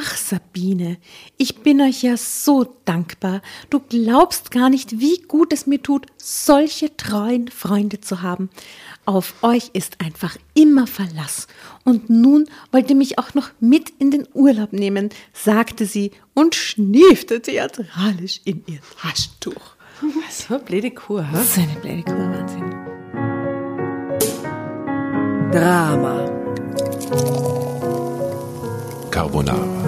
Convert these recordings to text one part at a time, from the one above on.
Ach, Sabine, ich bin euch ja so dankbar. Du glaubst gar nicht, wie gut es mir tut, solche treuen Freunde zu haben. Auf euch ist einfach immer Verlass. Und nun wollt ihr mich auch noch mit in den Urlaub nehmen, sagte sie und schniefte theatralisch in ihr Taschentuch. So eine blöde Kur, ha? So eine blöde Kur, Wahnsinn. Drama. Carbonara.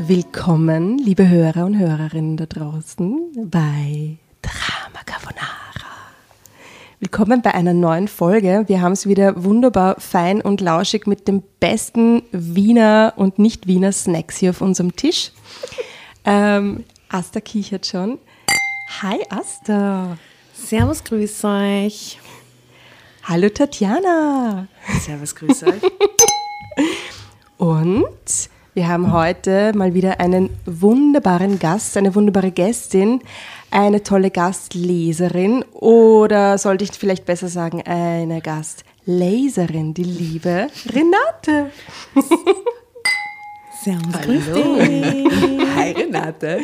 Willkommen, liebe Hörer und Hörerinnen da draußen bei Drama Carbonara. Willkommen bei einer neuen Folge. Wir haben es wieder wunderbar fein und lauschig mit dem besten Wiener und Nicht-Wiener Snacks hier auf unserem Tisch. Ähm, Asta kichert schon. Hi Asta. Servus, grüß euch. Hallo Tatjana. Servus, grüß euch. Und wir haben heute mal wieder einen wunderbaren Gast, eine wunderbare Gästin, eine tolle Gastleserin oder sollte ich vielleicht besser sagen, eine Gastleserin, die liebe Renate. Servus, grüß dich. Hi Renate.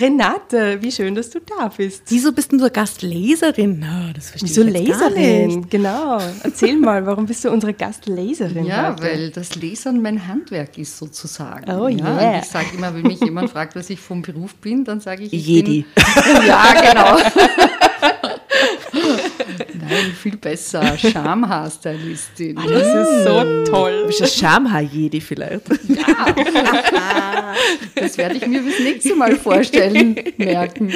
Renate, wie schön, dass du da bist. Wieso bist du Gastleserin? Oh, das verstehe Wieso ich jetzt gar nicht. Leserin? Genau. Erzähl mal, warum bist du unsere Gastleserin? Ja, heute? weil das Lesern mein Handwerk ist sozusagen. Oh, ja, yeah. Ich sage immer, wenn mich jemand fragt, was ich vom Beruf bin, dann sage ich, ich Jedi. Bin, ja, genau. Nein, viel besser. Schamhaarstylistin. Das ist so toll. Du bist ein Schamhaar-Jedi vielleicht. Das werde ich mir fürs nächste Mal vorstellen, merken.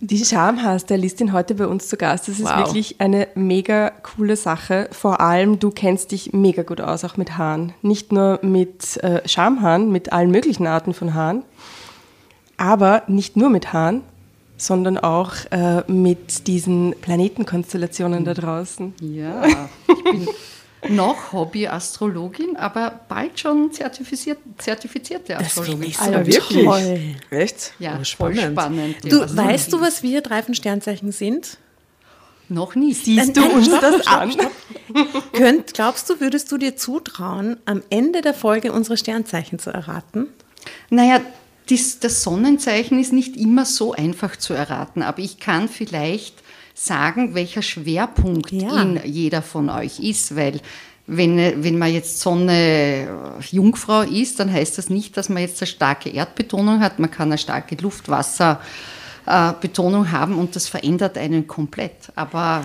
Die Schamhaarstylistin heute bei uns zu Gast, das ist Wow. wirklich eine mega coole Sache. Vor allem, du kennst dich mega gut aus, auch mit Haaren. Nicht nur mit äh, Schamhaaren, mit allen möglichen Arten von Haaren, aber nicht nur mit Haaren, sondern auch äh, mit diesen Planetenkonstellationen da draußen. Ja, ich bin noch Hobby-Astrologin, aber bald schon zertifiziert, zertifizierte Das Astrologin. ich so Ah, wirklich? toll. Echt? Ja, Aber voll spannend. Du, Ja, weißt du, was wir drei von Sternzeichen sind? Noch nicht. Siehst du Nein, uns stopp, das stopp, an? Könnt, glaubst du, würdest du dir zutrauen, am Ende der Folge unsere Sternzeichen zu erraten? Naja, dies, das Sonnenzeichen ist nicht immer so einfach zu erraten, aber ich kann vielleicht sagen, welcher Schwerpunkt Ja. in jeder von euch ist, weil wenn, wenn man jetzt Sonne äh, Jungfrau ist, dann heißt das nicht, dass man jetzt eine starke Erdbetonung hat. Man kann eine starke Luft-Wasser-Betonung haben und das verändert einen komplett. Aber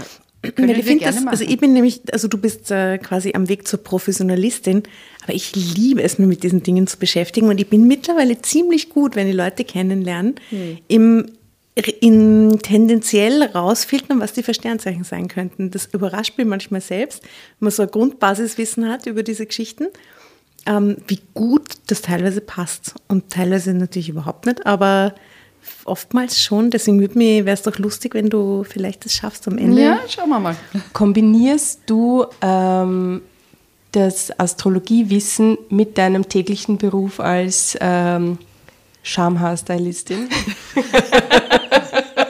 können Weil ich finde gerne das, machen. also ich bin nämlich, also du bist äh, quasi am Weg zur Professionalistin, aber ich liebe es, mich mit diesen Dingen zu beschäftigen und ich bin mittlerweile ziemlich gut, wenn die Leute kennenlernen, Hm. im in tendenziell rausfiltern, was die für Sternzeichen sein könnten. Das überrascht mich manchmal selbst, wenn man so ein Grundbasiswissen hat über diese Geschichten, ähm, wie gut das teilweise passt. Und teilweise natürlich überhaupt nicht, aber oftmals schon. Deswegen wäre es doch lustig, wenn du vielleicht das schaffst am Ende. ja, schauen wir mal. Kombinierst du ähm, das Astrologiewissen mit deinem täglichen Beruf als ähm, Schamhaarstylistin?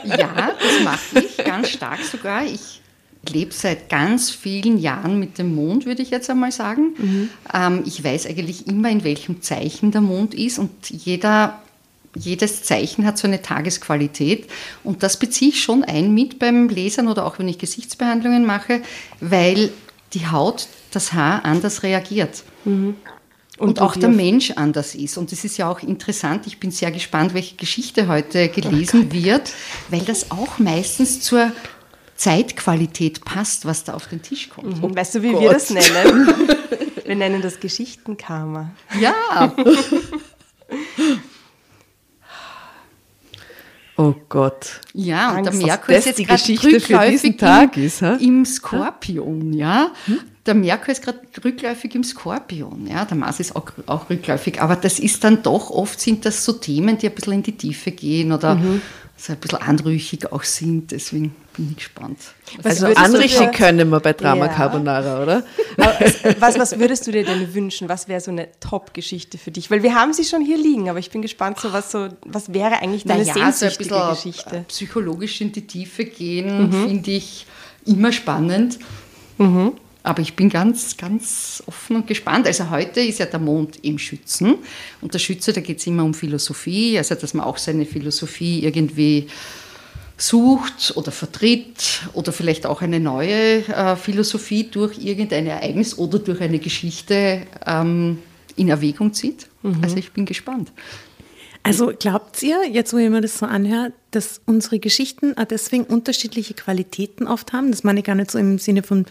Ja, das mache ich ganz stark sogar. Ich lebe seit ganz vielen Jahren mit dem Mond, würde ich jetzt einmal sagen. Ähm, ich weiß eigentlich immer, in welchem Zeichen der Mond ist und jeder, jedes Zeichen hat so eine Tagesqualität. Und das beziehe ich schon ein mit beim Lesern oder auch wenn ich Gesichtsbehandlungen mache, weil die Haut, das Haar anders reagiert. Und, du auch der Mensch anders ist. Und das ist ja auch interessant. Ich bin sehr gespannt, welche Geschichte heute gelesen wird, weil das auch meistens zur Zeitqualität passt, was da auf den Tisch kommt. Und weißt du, wie wir das nennen? Wir nennen das Geschichtenkarma. Ja, Oh Gott. ja, und der Angst, dass Merkur ist jetzt die gerade Geschichte für rückläufig diesen Tag im, ist, ha? im Skorpion, ja. Der Merkur ist gerade rückläufig im Skorpion, ja. Der Mars ist auch, auch rückläufig, aber das ist dann doch, oft sind das so Themen, die ein bisschen in die Tiefe gehen oder so ein bisschen anrüchig auch sind, deswegen bin ich gespannt. Was Also würdest du anrichten können wir bei Drama Ja. Carbonara, oder? Was, was würdest du dir denn wünschen? Was wäre so eine Top-Geschichte für dich? Weil wir haben sie schon hier liegen, aber ich bin gespannt, so was, so, was wäre eigentlich deine naja, so ein sehnsüchtige bisschen Geschichte? äh, psychologisch in die Tiefe gehen, finde ich immer spannend. Aber ich bin ganz, ganz offen und gespannt. Also heute ist ja der Mond im Schützen. Und der Schütze, da geht es immer um Philosophie, also dass man auch seine Philosophie irgendwie sucht oder vertritt oder vielleicht auch eine neue äh, Philosophie durch irgendein Ereignis oder durch eine Geschichte ähm, in Erwägung zieht. Also ich bin gespannt. Also glaubt ihr, jetzt wo ich mir das so anhöre, dass unsere Geschichten auch deswegen unterschiedliche Qualitäten oft haben? Das meine ich gar nicht so im Sinne von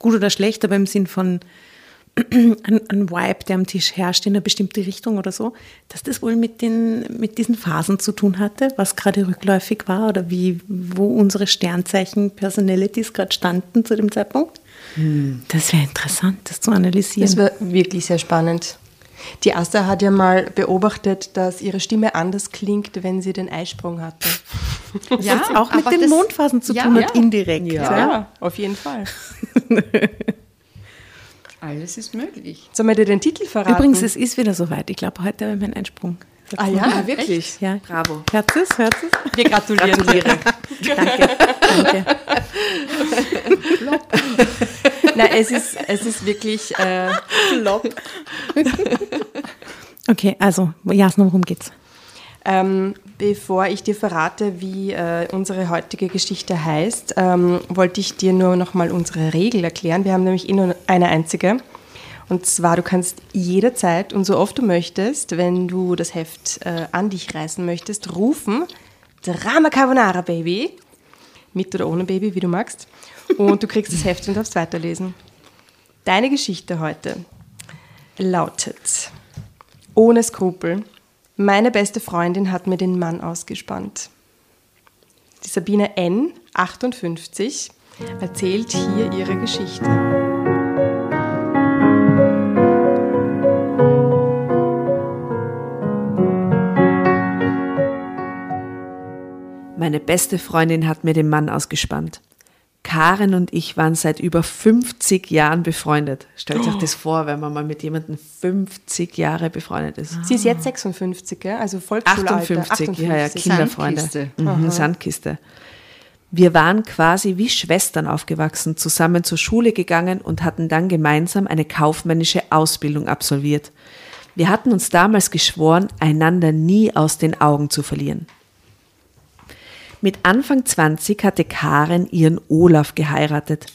gut oder schlecht, aber im Sinn von ein, ein Vibe, der am Tisch herrscht in eine bestimmte Richtung oder so, dass das wohl mit, den, mit diesen Phasen zu tun hatte, was gerade rückläufig war oder wie, wo unsere Sternzeichen Personalities gerade standen zu dem Zeitpunkt? Das wäre interessant, das zu analysieren. Das war wirklich sehr spannend. Die Asta hat ja mal beobachtet, dass ihre Stimme anders klingt, wenn sie den Eisprung hatte. ja, das auch mit den das- Mondphasen zu ja, tun hat, ja. indirekt. Ja, auf jeden Fall. Alles ist möglich. Sollen wir dir den Titel verraten? Übrigens, es ist wieder soweit. Ich glaube, heute habe ich meinen Einsprung. ah ja, wirklich? Ja. Bravo. Hört es? Hört es? wir gratulieren dir. Danke. Danke. Nein, es ist, es ist wirklich äh, Okay, also, Jasna, worum geht's? Ähm, bevor ich dir verrate, wie äh, unsere heutige Geschichte heißt, ähm, wollte ich dir nur nochmal unsere Regel erklären. Wir haben nämlich eh nur eine einzige. Und zwar, du kannst jederzeit und so oft du möchtest, wenn du das Heft äh, an dich reißen möchtest, rufen, Drama Carbonara Baby, mit oder ohne Baby, wie du magst. Und du kriegst das Heft und darfst weiterlesen. Deine Geschichte heute lautet, ohne Skrupel, meine beste Freundin hat mir den Mann ausgespannt. Die Sabine N., 58, erzählt hier ihre Geschichte. Meine beste Freundin hat mir den Mann ausgespannt. Karen und ich waren seit über 50 Jahren befreundet. Stellt euch das vor, wenn man mal mit jemandem 50 Jahre befreundet ist. Sie ist jetzt 56, gell? also Volksschulalter. 58, ja, ja, Kinderfreunde. Sandkiste. Mhm, Sandkiste. Wir waren quasi wie Schwestern aufgewachsen, zusammen zur Schule gegangen und hatten dann gemeinsam eine kaufmännische Ausbildung absolviert. Wir hatten uns damals geschworen, einander nie aus den Augen zu verlieren. Mit Anfang 20 hatte Karen ihren Olaf geheiratet.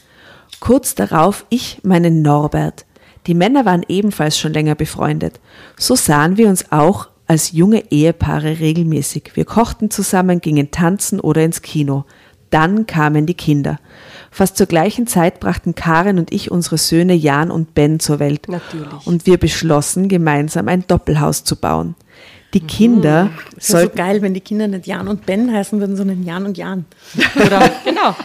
Kurz darauf ich meinen Norbert. Die Männer waren ebenfalls schon länger befreundet. So sahen wir uns auch als junge Ehepaare regelmäßig. Wir kochten zusammen, gingen tanzen oder ins Kino. Dann kamen die Kinder. Fast zur gleichen Zeit brachten Karen und ich unsere Söhne Jan und Ben zur Welt. Natürlich. Und wir beschlossen, gemeinsam ein Doppelhaus zu bauen. Die Kinder Das wäre so geil, wenn die Kinder nicht Jan und Ben heißen würden, sondern Jan und Jan. Oder, genau,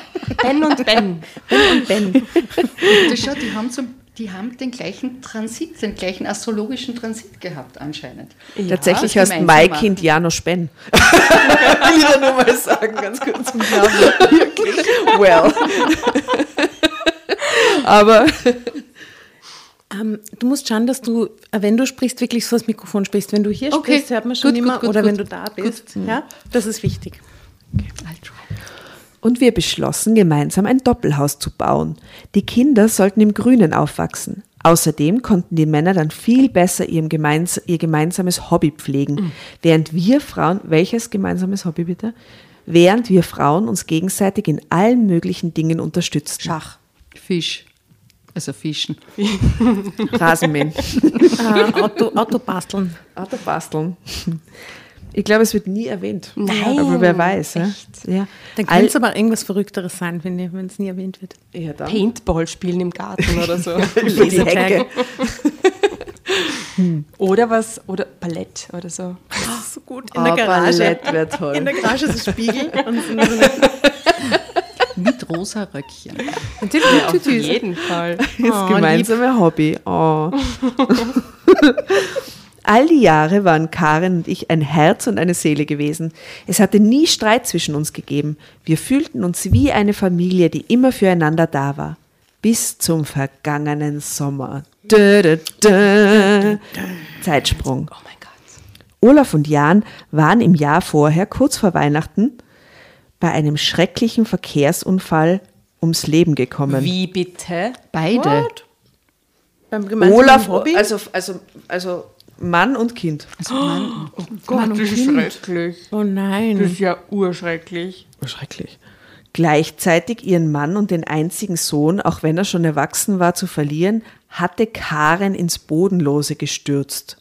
Ben und Ben. Und Ben. Du schau, die haben, so, die haben den gleichen Transit, den gleichen astrologischen Transit gehabt anscheinend. Tatsächlich das heißt mein. Kind Janosch Ben. Will ich da nur mal sagen, ganz kurz zum Namen. Wirklich. Well. Aber Ähm, du musst schauen, dass du, äh, wenn du sprichst, wirklich so das Mikrofon sprichst. Wenn du hier Okay. sprichst, hört man schon Gut, immer. gut, gut, oder gut. wenn du da bist. Ja, das ist wichtig. Try. Und wir beschlossen, gemeinsam ein Doppelhaus zu bauen. Die Kinder sollten im Grünen aufwachsen. Außerdem konnten die Männer dann viel besser ihrem gemeins ihr gemeinsames Hobby pflegen, während wir Frauen, welches gemeinsames Hobby bitte? Während wir Frauen uns gegenseitig in allen möglichen Dingen unterstützten. Schach. Fisch. Also Fischen. Rasenmähen. Äh, Auto, Auto basteln. Auto basteln. Ich glaube, es wird nie erwähnt. Nein, Aber wer weiß. Ja? Ja. Dann könnte es aber irgendwas Verrückteres sein, wenn es nie erwähnt wird. ja, dann. Paintball spielen im Garten oder so. Die Hecke. oder was, oder Ballett oder so. Das ist so gut. In Oh, der Garage. Ballett wäre toll. In der Garage ist ein Spiegel und so eine, rosa Röckchen. natürlich Auf mit Tütüs. jeden Fall. Das gemeinsame Hobby. Oh. All die Jahre waren Karen und ich ein Herz und eine Seele gewesen. Es hatte nie Streit zwischen uns gegeben. Wir fühlten uns wie eine Familie, die immer füreinander da war. Bis zum vergangenen Sommer. Dö, dö, dö. Zeitsprung. Oh mein Gott. Olaf und Jan waren im Jahr vorher, kurz vor Weihnachten, bei einem schrecklichen Verkehrsunfall ums Leben gekommen. Wie bitte? Beide. Beim gemeinsamen Olaf, Hobby. also, also, also Mann und Kind. Also Mann, Oh Gott, das ist schrecklich. oh nein. Das ist ja urschrecklich. Schrecklich. Gleichzeitig ihren Mann und den einzigen Sohn, auch wenn er schon erwachsen war, zu verlieren, hatte Karen ins Bodenlose gestürzt.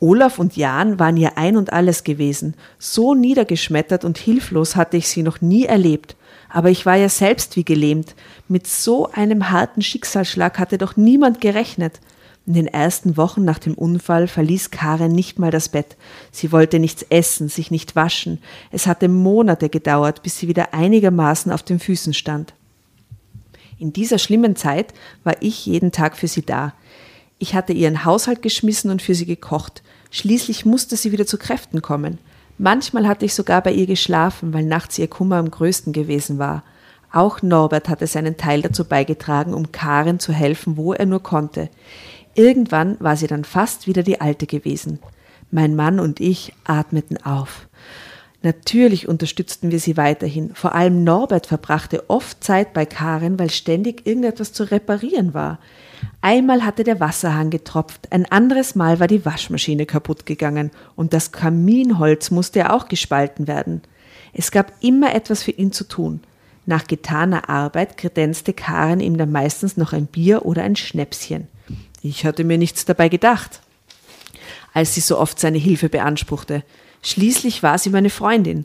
Olaf und Jan waren ihr ein und alles gewesen. So niedergeschmettert und hilflos hatte ich sie noch nie erlebt. Aber ich war ja selbst wie gelähmt. Mit so einem harten Schicksalsschlag hatte doch niemand gerechnet. In den ersten Wochen nach dem Unfall verließ Karen nicht mal das Bett. Sie wollte nichts essen, sich nicht waschen. Es hatte Monate gedauert, bis sie wieder einigermaßen auf den Füßen stand. In dieser schlimmen Zeit war ich jeden Tag für sie da. Ich hatte ihren Haushalt geschmissen und für sie gekocht. Schließlich musste sie wieder zu Kräften kommen. Manchmal hatte ich sogar bei ihr geschlafen, weil nachts ihr Kummer am größten gewesen war. Auch Norbert hatte seinen Teil dazu beigetragen, um Karen zu helfen, wo er nur konnte. Irgendwann war sie dann fast wieder die Alte gewesen. Mein Mann und ich atmeten auf. Natürlich unterstützten wir sie weiterhin. Vor allem Norbert verbrachte oft Zeit bei Karen, weil ständig irgendetwas zu reparieren war. Einmal hatte der Wasserhahn getropft, ein anderes Mal war die Waschmaschine kaputt gegangen und das Kaminholz musste ja auch gespalten werden. Es gab immer etwas für ihn zu tun. Nach getaner Arbeit kredenzte Karen ihm dann meistens noch ein Bier oder ein Schnäpschen. Ich hatte mir nichts dabei gedacht als sie so oft seine Hilfe beanspruchte. Schließlich war sie meine Freundin.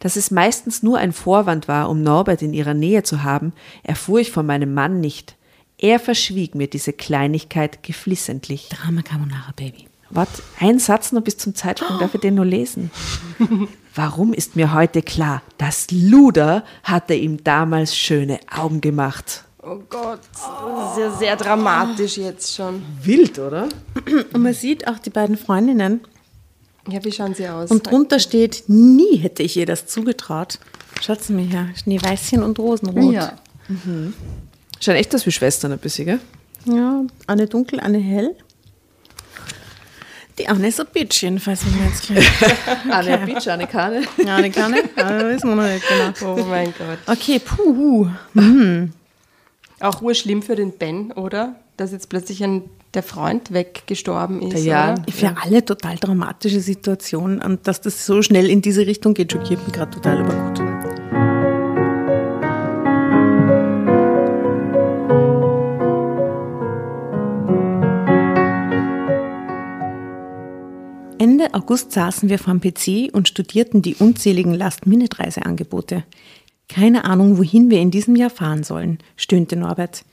Dass es meistens nur ein Vorwand war, um Norbert in ihrer Nähe zu haben, erfuhr ich von meinem Mann nicht. Er verschwieg mir diese Kleinigkeit geflissentlich. Drama Carbonara Baby. Wart, ein Satz noch bis zum Zeitsprung, darf ich den nur lesen? Warum ist mir heute klar, das Luder hatte ihm damals schöne Augen gemacht. Oh Gott, das ist ja sehr dramatisch jetzt schon. Wild, oder? Und man sieht auch die beiden Freundinnen. Ja, wie schauen sie aus? Und drunter steht, nie hätte ich ihr das zugetraut. Schaut's mir her. Schneeweißchen und Rosenrot. Ja. Schauen echt aus wie Schwestern ein bisschen, gell? Ja, eine dunkel, eine hell. Die eine ist ein Bitch, jedenfalls, wenn wir jetzt gleich. Anne Beach, Anne Kane. Ja, eine kann ich. Ja, wissen wir noch nicht genau. Oh mein Gott. Okay, puh. Auch urschlimm für den Ben, oder? Dass jetzt plötzlich ein, der Freund weggestorben ist. Jan. Oder? Für alle total dramatische Situation und dass das so schnell in diese Richtung geht, schockiert mich gerade total, aber gut. Ende August saßen wir vorm PC und studierten die unzähligen Last-Minute-Reiseangebote. Keine Ahnung, wohin wir in diesem Jahr fahren sollen, stöhnte Norbert.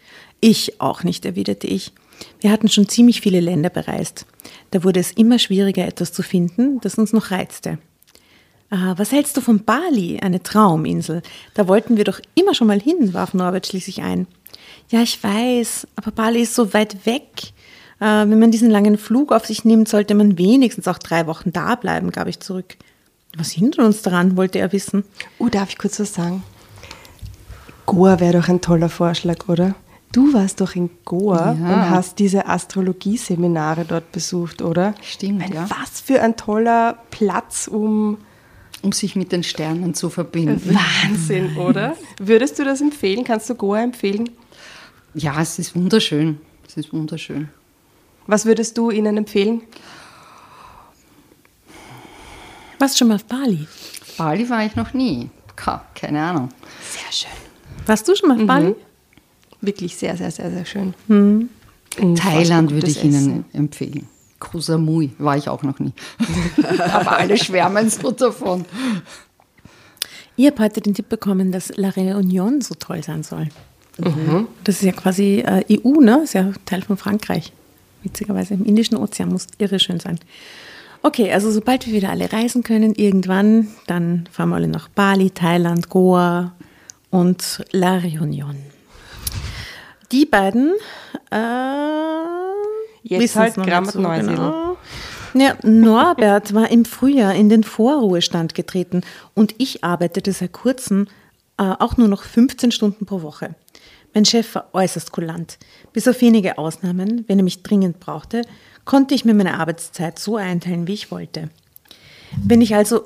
Ich auch nicht, erwiderte ich. Wir hatten schon ziemlich viele Länder bereist. Da wurde es immer schwieriger, etwas zu finden, das uns noch reizte. Ah, was hältst du von Bali, eine Trauminsel? Da wollten wir doch immer schon mal hin, warf Norbert schließlich ein. Ja, ich weiß, aber Bali ist so weit weg. Äh, wenn man diesen langen Flug auf sich nimmt, sollte man wenigstens auch drei Wochen da bleiben, gab ich zurück. Was hindert uns daran, wollte er wissen. Uh, darf ich kurz was sagen? Goa wäre doch ein toller Vorschlag, oder? Du warst doch in Goa Ja. und hast diese Astrologie-Seminare dort besucht, oder? Stimmt, Ein, ja. Was für ein toller Platz, um um sich mit den Sternen zu verbinden. Wahnsinn, oder? Würdest du das empfehlen? Kannst du Goa empfehlen? Ja, es ist wunderschön. Es ist wunderschön. Was würdest du ihnen empfehlen? Warst du schon mal auf Bali? Bali war ich noch nie. Keine Ahnung. Sehr schön. Warst du schon mal auf Bali? Wirklich sehr, sehr, sehr, sehr schön. Thailand würde ich Ihnen Essen. empfehlen. Koh Samui war ich auch noch nie. Aber alle schwärmen so davon. Ich habe heute den Tipp bekommen, dass La Réunion so toll sein soll. Das ist ja quasi äh, EU, ne? Ist ja Teil von Frankreich. Witzigerweise im Indischen Ozean muss irre schön sein. Okay, also sobald wir wieder alle reisen können, irgendwann, dann fahren wir alle nach Bali, Thailand, Goa und La Réunion. Die beiden äh, Jetzt halt noch Gramm nicht und Neusiedl. genau. Ja, Norbert war im Frühjahr in den Vorruhestand getreten und ich arbeitete seit kurzem äh, auch nur noch 15 Stunden pro Woche. Mein Chef war äußerst kulant. Bis auf wenige Ausnahmen, wenn er mich dringend brauchte, konnte ich mir meine Arbeitszeit so einteilen, wie ich wollte. Wenn ich also,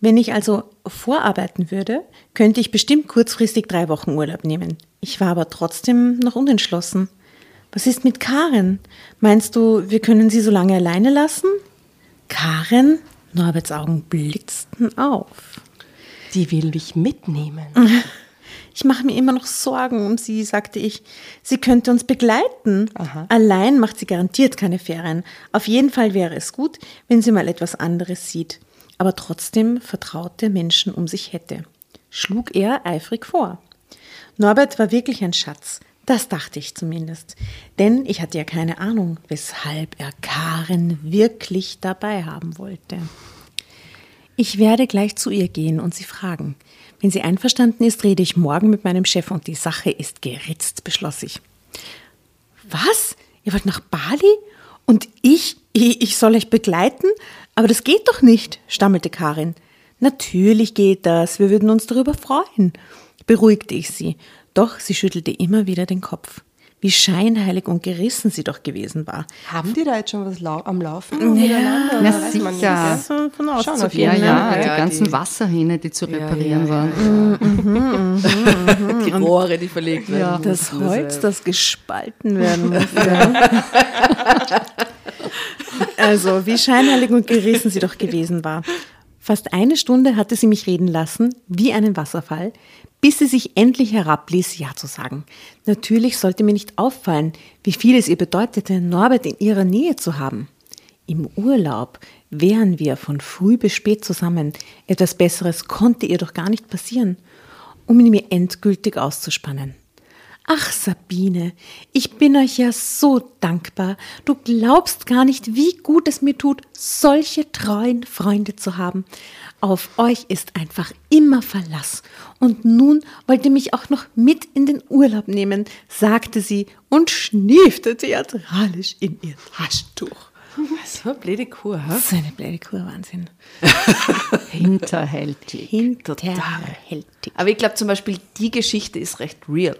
wenn ich also vorarbeiten würde, könnte ich bestimmt kurzfristig drei Wochen Urlaub nehmen. Ich war aber trotzdem noch unentschlossen. Was ist mit Karen? Meinst du, wir können sie so lange alleine lassen? Karen? Norberts Augen blitzten auf. Die will mich mitnehmen. Ich mache mir immer noch Sorgen um sie, sagte ich. Sie könnte uns begleiten. Aha. Allein macht sie garantiert keine Ferien. Auf jeden Fall wäre es gut, wenn sie mal etwas anderes sieht. Aber trotzdem vertraute Menschen um sich hätte. Schlug er eifrig vor. Norbert war wirklich ein Schatz. Das dachte ich zumindest. Denn ich hatte ja keine Ahnung, weshalb er Karen wirklich dabei haben wollte. Ich werde gleich zu ihr gehen und sie fragen. Wenn sie einverstanden ist, rede ich morgen mit meinem Chef und die Sache ist geritzt, beschloss ich. Was? Ihr wollt nach Bali? Und ich, ich, soll euch begleiten? Aber das geht doch nicht, stammelte Karin. Natürlich geht das, wir würden uns darüber freuen, beruhigte ich sie. Doch sie schüttelte immer wieder den Kopf. Wie scheinheilig und gerissen sie doch gewesen war. Haben die da jetzt schon was lau am Laufen? miteinander? Na sicher. gell? So von Schon auf auszugehen, Ja, jeden ne? ja, Fall. die ja, ganzen die- Wasserhähne, die zu Ja, reparieren ja, waren. Die Rohre, die verlegt werden. Das Holz, das gespalten werden musste. also, wie scheinheilig und gerissen sie doch gewesen war. Fast eine Stunde hatte sie mich reden lassen, wie einen Wasserfall, bis sie sich endlich herabließ, Ja zu sagen. Natürlich sollte mir nicht auffallen, wie viel es ihr bedeutete, Norbert in ihrer Nähe zu haben. Im Urlaub wären wir von früh bis spät zusammen. Etwas Besseres konnte ihr doch gar nicht passieren, um ihn mir endgültig auszuspannen. Ach, Sabine, ich bin euch ja so dankbar. Du glaubst gar nicht, wie gut es mir tut, solche treuen Freunde zu haben. Auf euch ist einfach immer Verlass. Und nun wollt ihr mich auch noch mit in den Urlaub nehmen, sagte sie und schniefte theatralisch in ihr Taschentuch. So eine blöde Kuh, hä? So eine blöde Kur, Wahnsinn. Hinterhältig. Hinterhältig. Aber ich glaube zum Beispiel, die Geschichte ist recht real.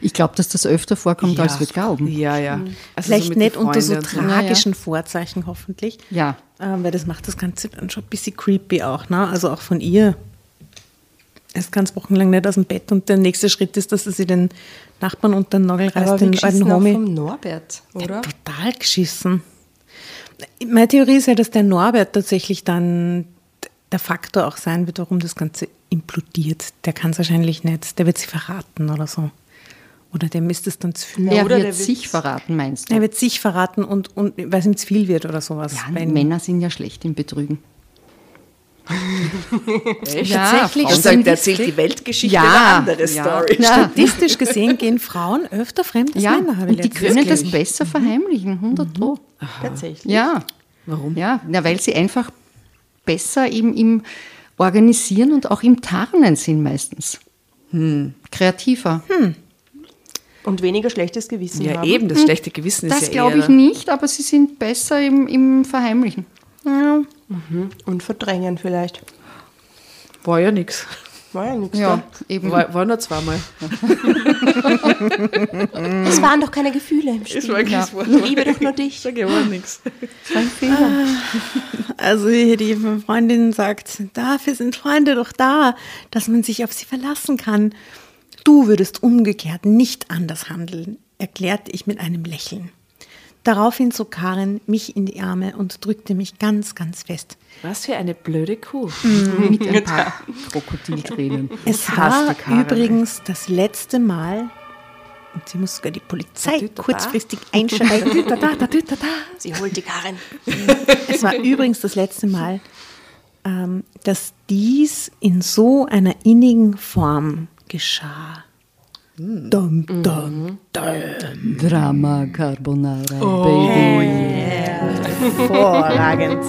Ich glaube, dass das öfter vorkommt, als wir glauben. Ja, ja. Also Vielleicht so nicht unter so tragischen Vorzeichen, hoffentlich. Ja. Ähm, weil das macht das Ganze dann schon ein bisschen creepy auch, ne? Also auch von ihr. Erst ganz wochenlang nicht aus dem Bett und der nächste Schritt ist, dass sie sich den Nachbarn unter den Nagel reißt, Aber den alten Homie. vom Norbert, oder? Total geschissen. Meine Theorie ist ja, dass der Norbert tatsächlich dann der Faktor auch sein wird, warum das Ganze implodiert. Der kann es wahrscheinlich nicht. Der wird sie verraten oder so. Oder dem ist es dann zu viel. Er oder wird der sich verraten, meinst du? Er wird sich verraten und, und weil es ihm zu viel wird oder sowas. ja, Wenn- Männer sind ja schlecht im Betrügen. Echt? Ja, Tatsächlich sind sagt, erzählt die Weltgeschichte Ja, eine andere ja. Story. Ja. Statistisch gesehen gehen Frauen öfter fremd als Ja, Männer, habe ich und die können das gelesen. besser verheimlichen, 100 Pro. Tatsächlich. Ja. Warum? Ja, na, weil sie einfach besser im, im Organisieren und auch im Tarnen sind meistens. Kreativer. Und weniger schlechtes Gewissen Ja, haben. eben, das schlechte Gewissen ist Das ja glaube ich nicht, aber sie sind besser im, im Verheimlichen. Ja. Und verdrängen vielleicht. War ja nix. War ja nichts Ja, eben. War, war nur zweimal. da. Es waren doch keine Gefühle im Spiel. wirklich Ja. war Ich liebe doch nur dich. Ja auch nichts. Also hier die Freundin sagt, dafür sind Freunde doch da, dass man sich auf sie verlassen kann. Du würdest umgekehrt nicht anders handeln, erklärte ich mit einem Lächeln. Daraufhin zog Karin mich in die Arme und drückte mich ganz, ganz fest. Was für eine blöde Kuh. Mit ein paar Krokodiltränen. Es war übrigens das letzte Mal, und sie muss sogar die Polizei Da, da, da. kurzfristig einschalten. Da, da, da, da, da, da. Sie holt die Karin. Es war übrigens das letzte Mal, ähm, dass dies in so einer innigen Form geschah. Dum, dum, dum. Drama Carbonara, Baby. Hervorragend.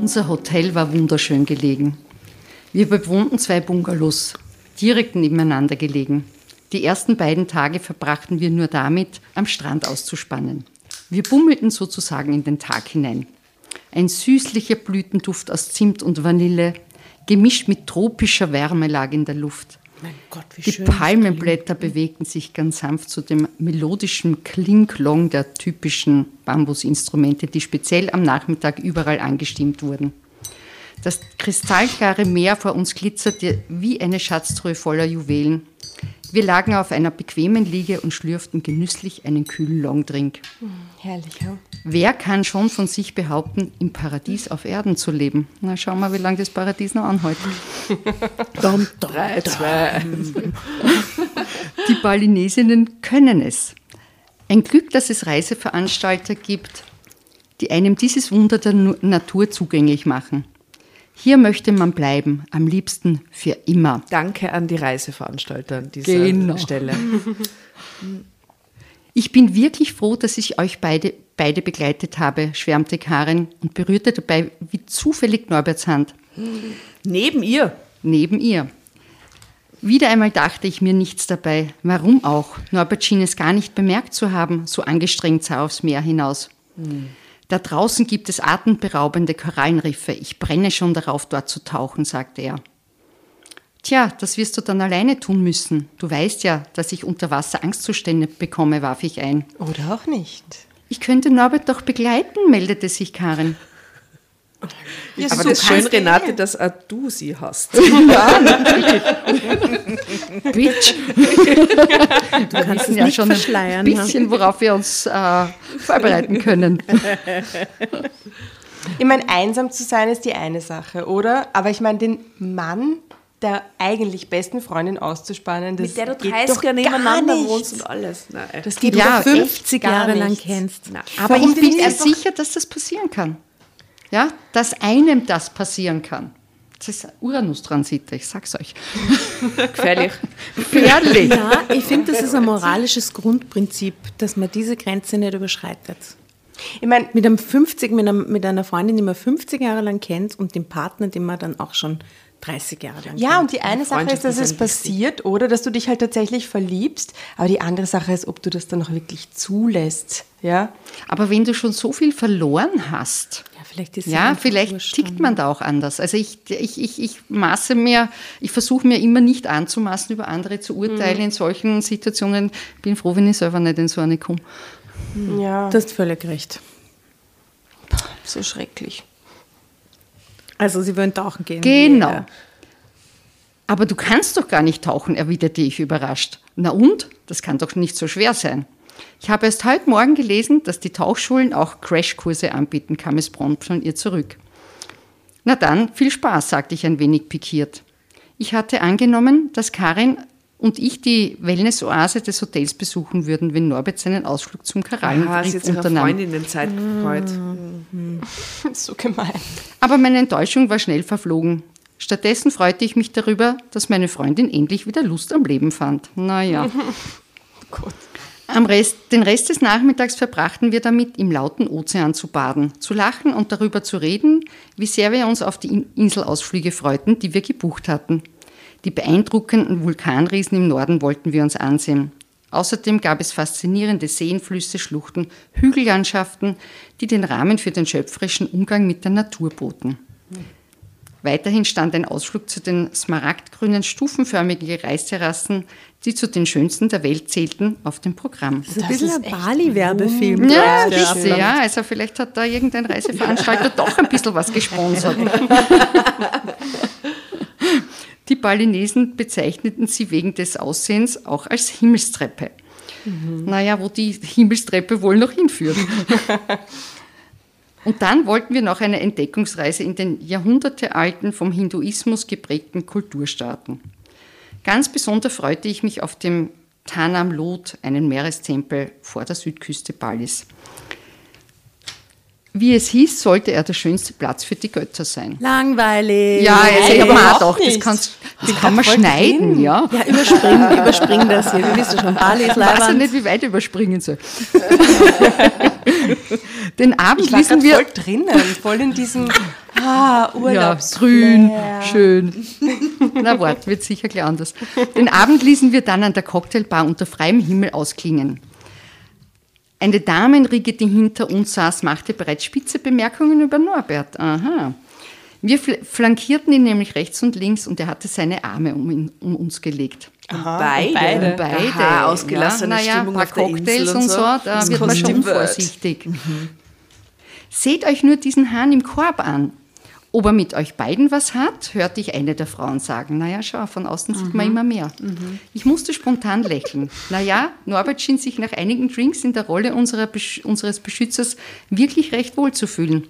Unser Hotel war wunderschön gelegen. Wir bewohnten zwei Bungalows, direkt nebeneinander gelegen. Die ersten beiden Tage verbrachten wir nur damit, am Strand auszuspannen. Wir bummelten sozusagen in den Tag hinein. Ein süßlicher Blütenduft aus Zimt und Vanille, gemischt mit tropischer Wärme lag in der Luft. Gott, Die Palmenblätter bewegten sich ganz sanft zu dem melodischen Klinglong der typischen Bambusinstrumente, die speziell am Nachmittag überall angestimmt wurden. Das kristallklare Meer vor uns glitzerte wie eine Schatztruhe voller Juwelen. Wir lagen auf einer bequemen Liege und schlürften genüsslich einen kühlen Longdrink. Herrlich, ja. Wer kann schon von sich behaupten, im Paradies auf Erden zu leben? Na, schauen wir, wie lange das Paradies noch anhält. Dum, dum. Drei, zwei. Die Balinesinnen können es. Ein Glück, dass es Reiseveranstalter gibt, die einem dieses Wunder der Natur zugänglich machen. Hier möchte man bleiben, am liebsten für immer. Danke an die Reiseveranstalter an dieser Genau. Stelle. Ich bin wirklich froh, dass ich euch beide, beide begleitet habe, schwärmte Karin und berührte dabei wie zufällig Norberts Hand. Neben ihr. neben ihr. Wieder einmal dachte ich mir nichts dabei. Warum auch? Norbert schien es gar nicht bemerkt zu haben, so angestrengt sah er aufs Meer hinaus. Da draußen gibt es atemberaubende Korallenriffe. Ich brenne schon darauf, dort zu tauchen, sagte er. Tja, das wirst du dann alleine tun müssen. Du weißt ja, dass ich unter Wasser Angstzustände bekomme, warf ich ein. Oder auch nicht. Ich könnte Norbert doch begleiten, meldete sich Karin. Aber so das schön, kannst du Renate, gehen. dass auch du sie hast. Bitch. Du kannst es ja schon ein verschleiern. bisschen, worauf wir uns äh, vorbereiten können. Ich meine, einsam zu sein ist die eine Sache, oder? Aber ich meine, den Mann der eigentlich besten Freundin auszuspannen, das Mit der du geht 30 doch Jahre nebeneinander wohnst und alles. Nein. Das geht Ja, doch 50 echt gar Jahre lang kennst. Aber Warum ich bin mir sicher, dass das passieren kann. Ja, dass einem das passieren kann. Das ist Uranus-Transite, ich sag's euch. Gefährlich. Gefährlich. Ja, ich finde, das ist ein moralisches Grundprinzip, dass man diese Grenze nicht überschreitet. Ich meine, Mit einem 50, mit, einem, mit einer Freundin, die man 50 Jahre lang kennt und dem Partner, den man dann auch schon 30 Jahre lang ja, kennt. und die eine Sache ist, dass es passiert, oder dass du dich halt tatsächlich verliebst, aber die andere Sache ist, ob du das dann auch wirklich zulässt, ja? Aber wenn du schon so viel verloren hast, Ja, vielleicht ist ja, vielleicht wurscht tickt man da auch anders. Also ich, ich, ich, ich maße mir, ich versuche mir immer nicht anzumaßen, über andere zu urteilen in solchen Situationen. Bin froh, wenn ich selber nicht in so eine komme. Ja, Du hast völlig recht. so schrecklich. Also sie wollen tauchen gehen. Genau. Ja. Aber du kannst doch gar nicht tauchen, erwiderte ich überrascht. Na und? Das kann doch nicht so schwer sein. Ich habe erst heute Morgen gelesen, dass die Tauchschulen auch Crashkurse anbieten, kam es prompt von ihr zurück. Na dann, viel Spaß, sagte ich ein wenig pikiert. Ich hatte angenommen, dass Karin und ich die Wellness-Oase des Hotels besuchen würden, wenn Norbert seinen Ausflug zum Ah, sie Korallenriff hat ihrer unternahm. Freundin Zeit gefreut. So gemein. Aber meine Enttäuschung war schnell verflogen. Stattdessen freute ich mich darüber, dass meine Freundin endlich wieder Lust am Leben fand. Naja. Gott. Rest, den Rest des Nachmittags verbrachten wir damit, im lauten Ozean zu baden, zu lachen und darüber zu reden, wie sehr wir uns auf die In- Inselausflüge freuten, die wir gebucht hatten. Die beeindruckenden Vulkanriesen im Norden wollten wir uns ansehen. Außerdem gab es faszinierende Seen, Flüsse, Schluchten, Hügellandschaften, die den Rahmen für den schöpferischen Umgang mit der Natur boten. Weiterhin stand ein Ausflug zu den smaragdgrünen, stufenförmigen Reisterrassen, die zu den schönsten der Welt zählten, auf dem Programm. Das ist ein bisschen ein Bali-Werbefilm. Ja, der bitte, ja. Also vielleicht hat da irgendein Reiseveranstalter doch ein bisschen was gesponsert. Die Balinesen bezeichneten sie wegen des Aussehens auch als Himmelstreppe. Naja, wo die Himmelstreppe wohl noch hinführt. Und dann wollten wir noch eine Entdeckungsreise in den jahrhundertealten, vom Hinduismus geprägten Kulturstaaten. Ganz besonders freute ich mich auf dem Tanam Lot, einen Meerestempel vor der Südküste Balis. Wie es hieß, sollte er der schönste Platz für die Götter sein. Langweilig. Ja, also Nein, ich überhaupt auch gedacht, das, kannst, das kann man schneiden, drin. ja. Ja, überspring, überspring das hier. Du wisst ja schon, Bali ist Ich weiß ja nicht, wie weit überspringen soll. Den Abend Ich war ließen wir voll drinnen, voll in diesem ah, ja, Urlaubs. grün, schön. Na, wart, wird sicher gleich anders. Den Abend ließen wir dann an der Cocktailbar unter freiem Himmel ausklingen. Eine Damenriege, die hinter uns saß, machte bereits spitze Bemerkungen über Norbert. Aha. Wir fl- flankierten ihn nämlich rechts und links und er hatte seine Arme um, ihn, um uns gelegt. Beide. beide. Beide. Aha, ausgelassene ja, naja, Stimmung auf der Cocktails Insel und und so, so. da Das wird man schon vorsichtig. Seht euch nur diesen Hahn im Korb an. Ob er mit euch beiden was hat, hörte ich eine der Frauen sagen. Naja, schau, von außen sieht man immer mehr. Ich musste spontan lächeln. Naja, Norbert schien sich nach einigen Drinks in der Rolle unseres Beschützers wirklich recht wohl zu fühlen.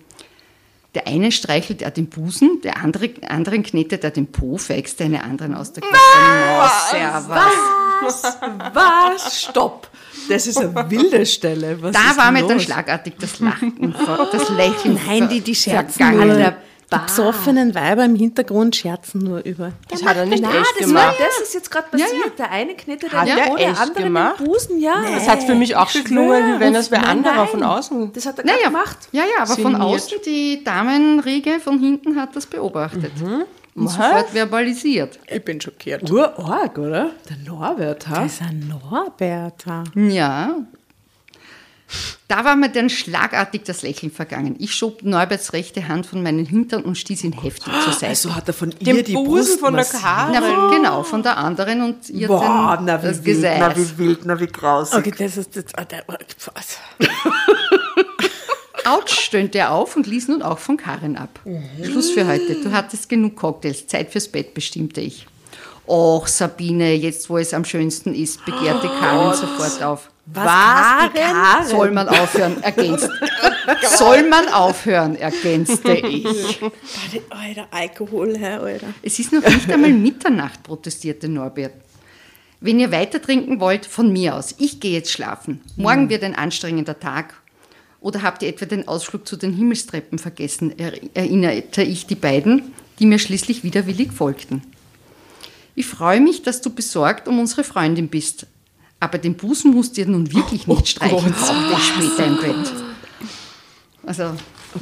Der eine streichelt er den Busen, der andere anderen knetet er den Po, fägste eine anderen aus der Maus. Servus. Was? Stopp! Das ist eine wilde Stelle. Was Da ist war mir dann los? schlagartig das Lachen, das Lächeln. Nein, die, die scherzen vergangen. Die besoffenen Weiber im Hintergrund scherzen nur über. Das hat er nicht Nein, echt das, gemacht. war, das ist jetzt gerade passiert. Ja, ja. Der eine knetet Hat den er Po, der andere gemacht? den Busen, ja. Das hat für mich auch geklungen, wie wenn das wer anderer von außen. Das hat er Naja, gemacht. ja, ja, aber von außen, die Damenriege von hinten hat das beobachtet. Und sofort verbalisiert. Ich bin schockiert. Urorg, oder? Der Norbert, ha? Das ist ein Norberter. Ja. Da war mir dann schlagartig das Lächeln vergangen. Ich schob Norberts rechte Hand von meinen Hintern und stieß ihn heftig zur Seite. Also hat er von Den ihr die Busen Brust von der. Na, genau, von der anderen und ihr Boah, den, na wie das wild, na wie wild, na wie grausig. Okay, das ist das. ah, der- was? Autsch, stöhnte er auf und ließ nun auch von Karin ab. Schluss für heute. Du hattest genug Cocktails. Zeit fürs Bett, bestimmte ich. Och, Sabine, jetzt wo es am schönsten ist, begehrte Karin sofort auf. Was? Die Karen? Soll man aufhören, ergänzt. Soll man aufhören, ergänzte ich. Alter, Alkohol, Herr, Alter. Es ist noch nicht einmal Mitternacht, protestierte Norbert. Wenn ihr weiter trinken wollt, von mir aus. Ich gehe jetzt schlafen. Morgen wird ein anstrengender Tag. Oder habt ihr etwa den Ausflug zu den Himmelstreppen vergessen? Er- Erinnerte ich die beiden, die mir schließlich widerwillig folgten. Ich freue mich, dass du besorgt um unsere Freundin bist. Aber den Busen musst ihr nun wirklich nicht streichen, brauchte ich später im Bett. Also,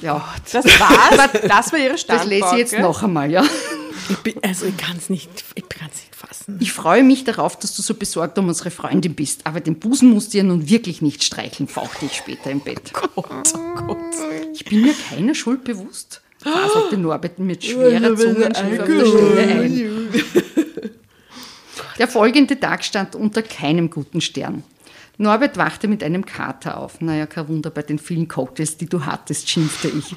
ja, Das war's. Das war ihre das Standpauke. lese ich jetzt noch einmal, ja. Ich bin, also ich kann es nicht, ich kann's nicht fassen. Ich freue mich darauf, dass du so besorgt um unsere Freundin bist, aber den Busen musst du ja nun wirklich nicht streicheln, fauchte ich später im Bett. oh Ich bin mir keiner Schuld bewusst, faselte Norbert mit schwerer Zungenschrift auf der Stelle ein. Der folgende Tag stand unter keinem guten Stern. Norbert wachte mit einem Kater auf. Naja, kein Wunder bei den vielen Cocktails, die du hattest, schimpfte ich.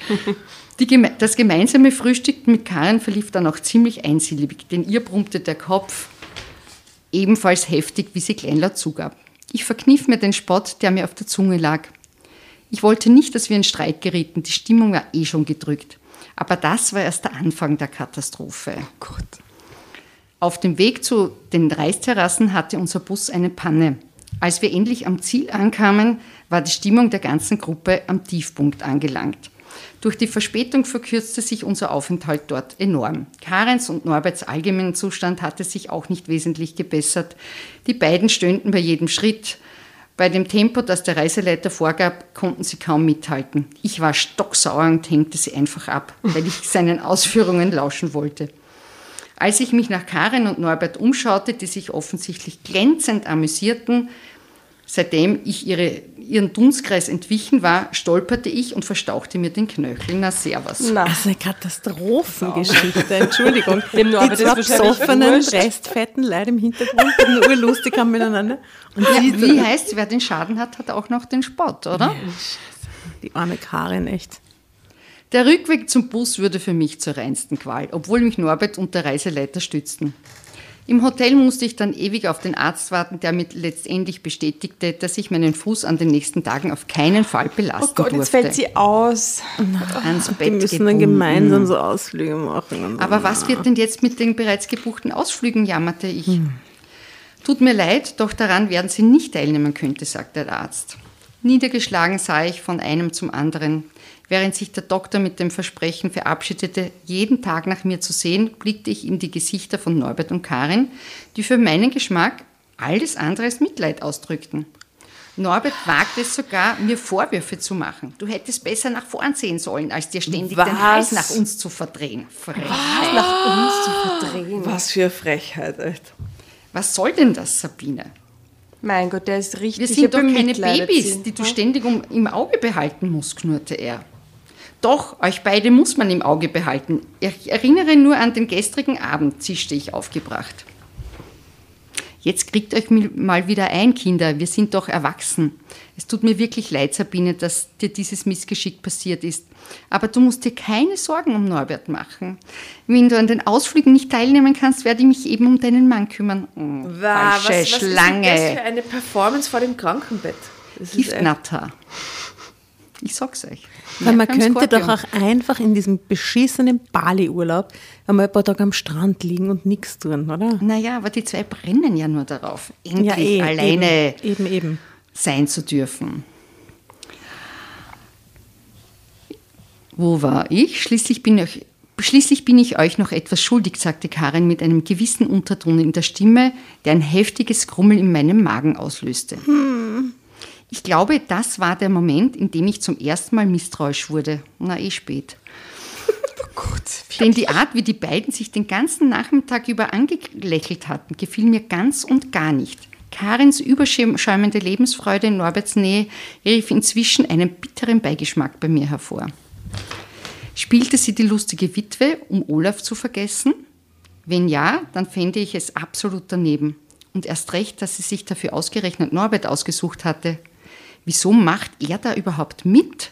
Geme- das gemeinsame Frühstück mit Karin verlief dann auch ziemlich einsilbig, denn ihr brummte der Kopf ebenfalls heftig, wie sie kleinlaut zugab. Ich verkniff mir den Spott, der mir auf der Zunge lag. Ich wollte nicht, dass wir in Streit gerieten, die Stimmung war eh schon gedrückt. Aber das war erst der Anfang der Katastrophe. Auf dem Weg zu den Reisterrassen hatte unser Bus eine Panne. Als wir endlich am Ziel ankamen, war die Stimmung der ganzen Gruppe am Tiefpunkt angelangt. Durch die Verspätung verkürzte sich unser Aufenthalt dort enorm. Karens und Norberts allgemeiner Zustand hatte sich auch nicht wesentlich gebessert. Die beiden stöhnten bei jedem Schritt. Bei dem Tempo, das der Reiseleiter vorgab, konnten sie kaum mithalten. Ich war stocksauer und hängte sie einfach ab, weil ich seinen Ausführungen lauschen wollte. Als ich mich nach Karin und Norbert umschaute, die sich offensichtlich glänzend amüsierten, Seitdem ich ihre, ihren Dunstkreis entwichen war, stolperte ich und verstauchte mir den Knöchel. Na, servus. Na, Also eine Katastrophengeschichte, Entschuldigung. Dem Norbert die ist zwei besoffenen, restfetten Leute im Hintergrund, die nur urlustig haben miteinander. Und Ja, wie heißt wer den Schaden hat, hat auch noch den Spott, oder? die arme Karin, echt. Der Rückweg zum Bus wurde für mich zur reinsten Qual, obwohl mich Norbert und der Reiseleiter stützten. Im Hotel musste ich dann ewig auf den Arzt warten, der mir letztendlich bestätigte, dass ich meinen Fuß an den nächsten Tagen auf keinen Fall belasten oh Gott, jetzt durfte. fällt sie aus. ans Bett müssen dann gebunden. gemeinsam so Ausflüge machen. So. Aber was wird denn jetzt mit den bereits gebuchten Ausflügen, jammerte ich. Tut mir leid, doch daran werden Sie nicht teilnehmen könnte, sagte der Arzt. Niedergeschlagen sah ich von einem zum anderen. Während sich der Doktor mit dem Versprechen verabschiedete, jeden Tag nach mir zu sehen, blickte ich in die Gesichter von Norbert und Karin, die für meinen Geschmack alles andere als Mitleid ausdrückten. Norbert wagte es sogar, mir Vorwürfe zu machen. Du hättest besser nach vorn sehen sollen, als dir ständig den Hals nach uns zu verdrehen. Frechheit. Nach uns zu verdrehen. Was für eine Frechheit, echt. Was soll denn das, Sabine? Mein Gott, der ist richtig. Wir sind doch keine Babys, sie. die du ständig um, im Auge behalten musst, knurrte er. Doch, euch beide muss man im Auge behalten. Ich erinnere nur an den gestrigen Abend, zischte ich aufgebracht. Jetzt kriegt euch mal wieder ein, Kinder. Wir sind doch erwachsen. Es tut mir wirklich leid, Sabine, dass dir dieses Missgeschick passiert ist. Aber du musst dir keine Sorgen um Norbert machen. Wenn du an den Ausflügen nicht teilnehmen kannst, werde ich mich eben um deinen Mann kümmern. Oh, was, falsche was ist denn Schlange. das für eine Performance vor dem Krankenbett? Ist Giftnatter. Ich sag's euch. Weil man könnte doch auch einfach in diesem beschissenen Bali-Urlaub einmal ein paar Tage am Strand liegen und nichts tun, oder? Naja, aber die zwei brennen ja nur darauf, endlich Ja, eh, alleine Eben, eben, eben. sein zu dürfen. Wo war ich? Schließlich bin ich, schließlich bin ich euch noch etwas schuldig, sagte Karin mit einem gewissen Unterton in der Stimme, der ein heftiges Grummeln in meinem Magen auslöste. Ich glaube, das war der Moment, in dem ich zum ersten Mal misstrauisch wurde. Na, eh spät. Denn die Art, wie die beiden sich den ganzen Nachmittag über angelächelt hatten, gefiel mir ganz und gar nicht. Karins überschäumende Lebensfreude in Norberts Nähe rief inzwischen einen bitteren Beigeschmack bei mir hervor. Spielte sie die lustige Witwe, um Olaf zu vergessen? Wenn ja, dann fände ich es absolut daneben. Und erst recht, dass sie sich dafür ausgerechnet Norbert ausgesucht hatte. Wieso macht er da überhaupt mit?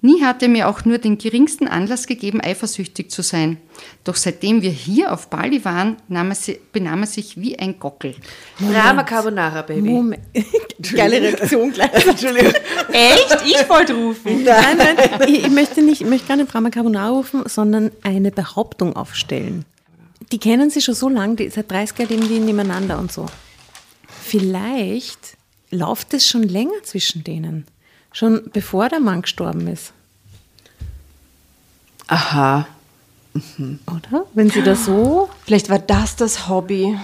Nie hatte er mir auch nur den geringsten Anlass gegeben, eifersüchtig zu sein. Doch seitdem wir hier auf Bali waren, nahm er si- benahm er sich wie ein Gockel. Drama Carbonara, Baby. Moment. Geile Reaktion gleich. Entschuldigung. Echt? Ich wollte rufen. Nein, nein, ich, ich möchte nicht, ich möchte keine Drama Carbonara rufen, sondern eine Behauptung aufstellen. Die kennen sie schon so lange, die, seit 30 Jahren leben die nebeneinander und so. Vielleicht läuft es schon länger zwischen denen. Schon bevor der Mann gestorben ist, Aha. oder? Wenn sie da so Vielleicht war das das Hobby.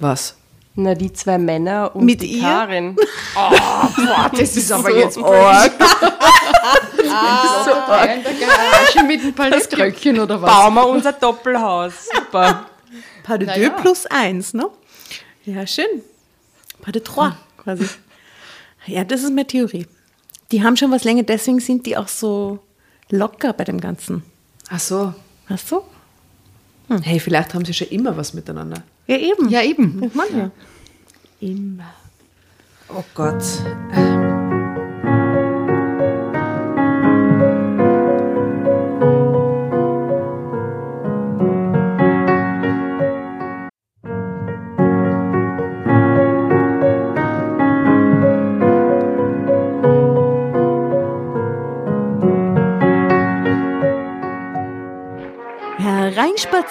Was? Na, die zwei Männer und Mit die ihr? Karin. Boah, das ist aber jetzt arg. so arg. in der Garage mit ein paar Kröckchen oder was? Bauen wir unser Doppelhaus. Super. Pas de deux plus eins, ne? Ja, schön. Pas de trois, quasi. Ja, das ist meine Theorie. Die haben schon was länger, deswegen sind die auch so locker bei dem Ganzen. Ach so. Weißt du? Hey, vielleicht haben sie schon immer was miteinander. Ja, eben. Ja, eben. Machen wir. Immer. Oh Gott. but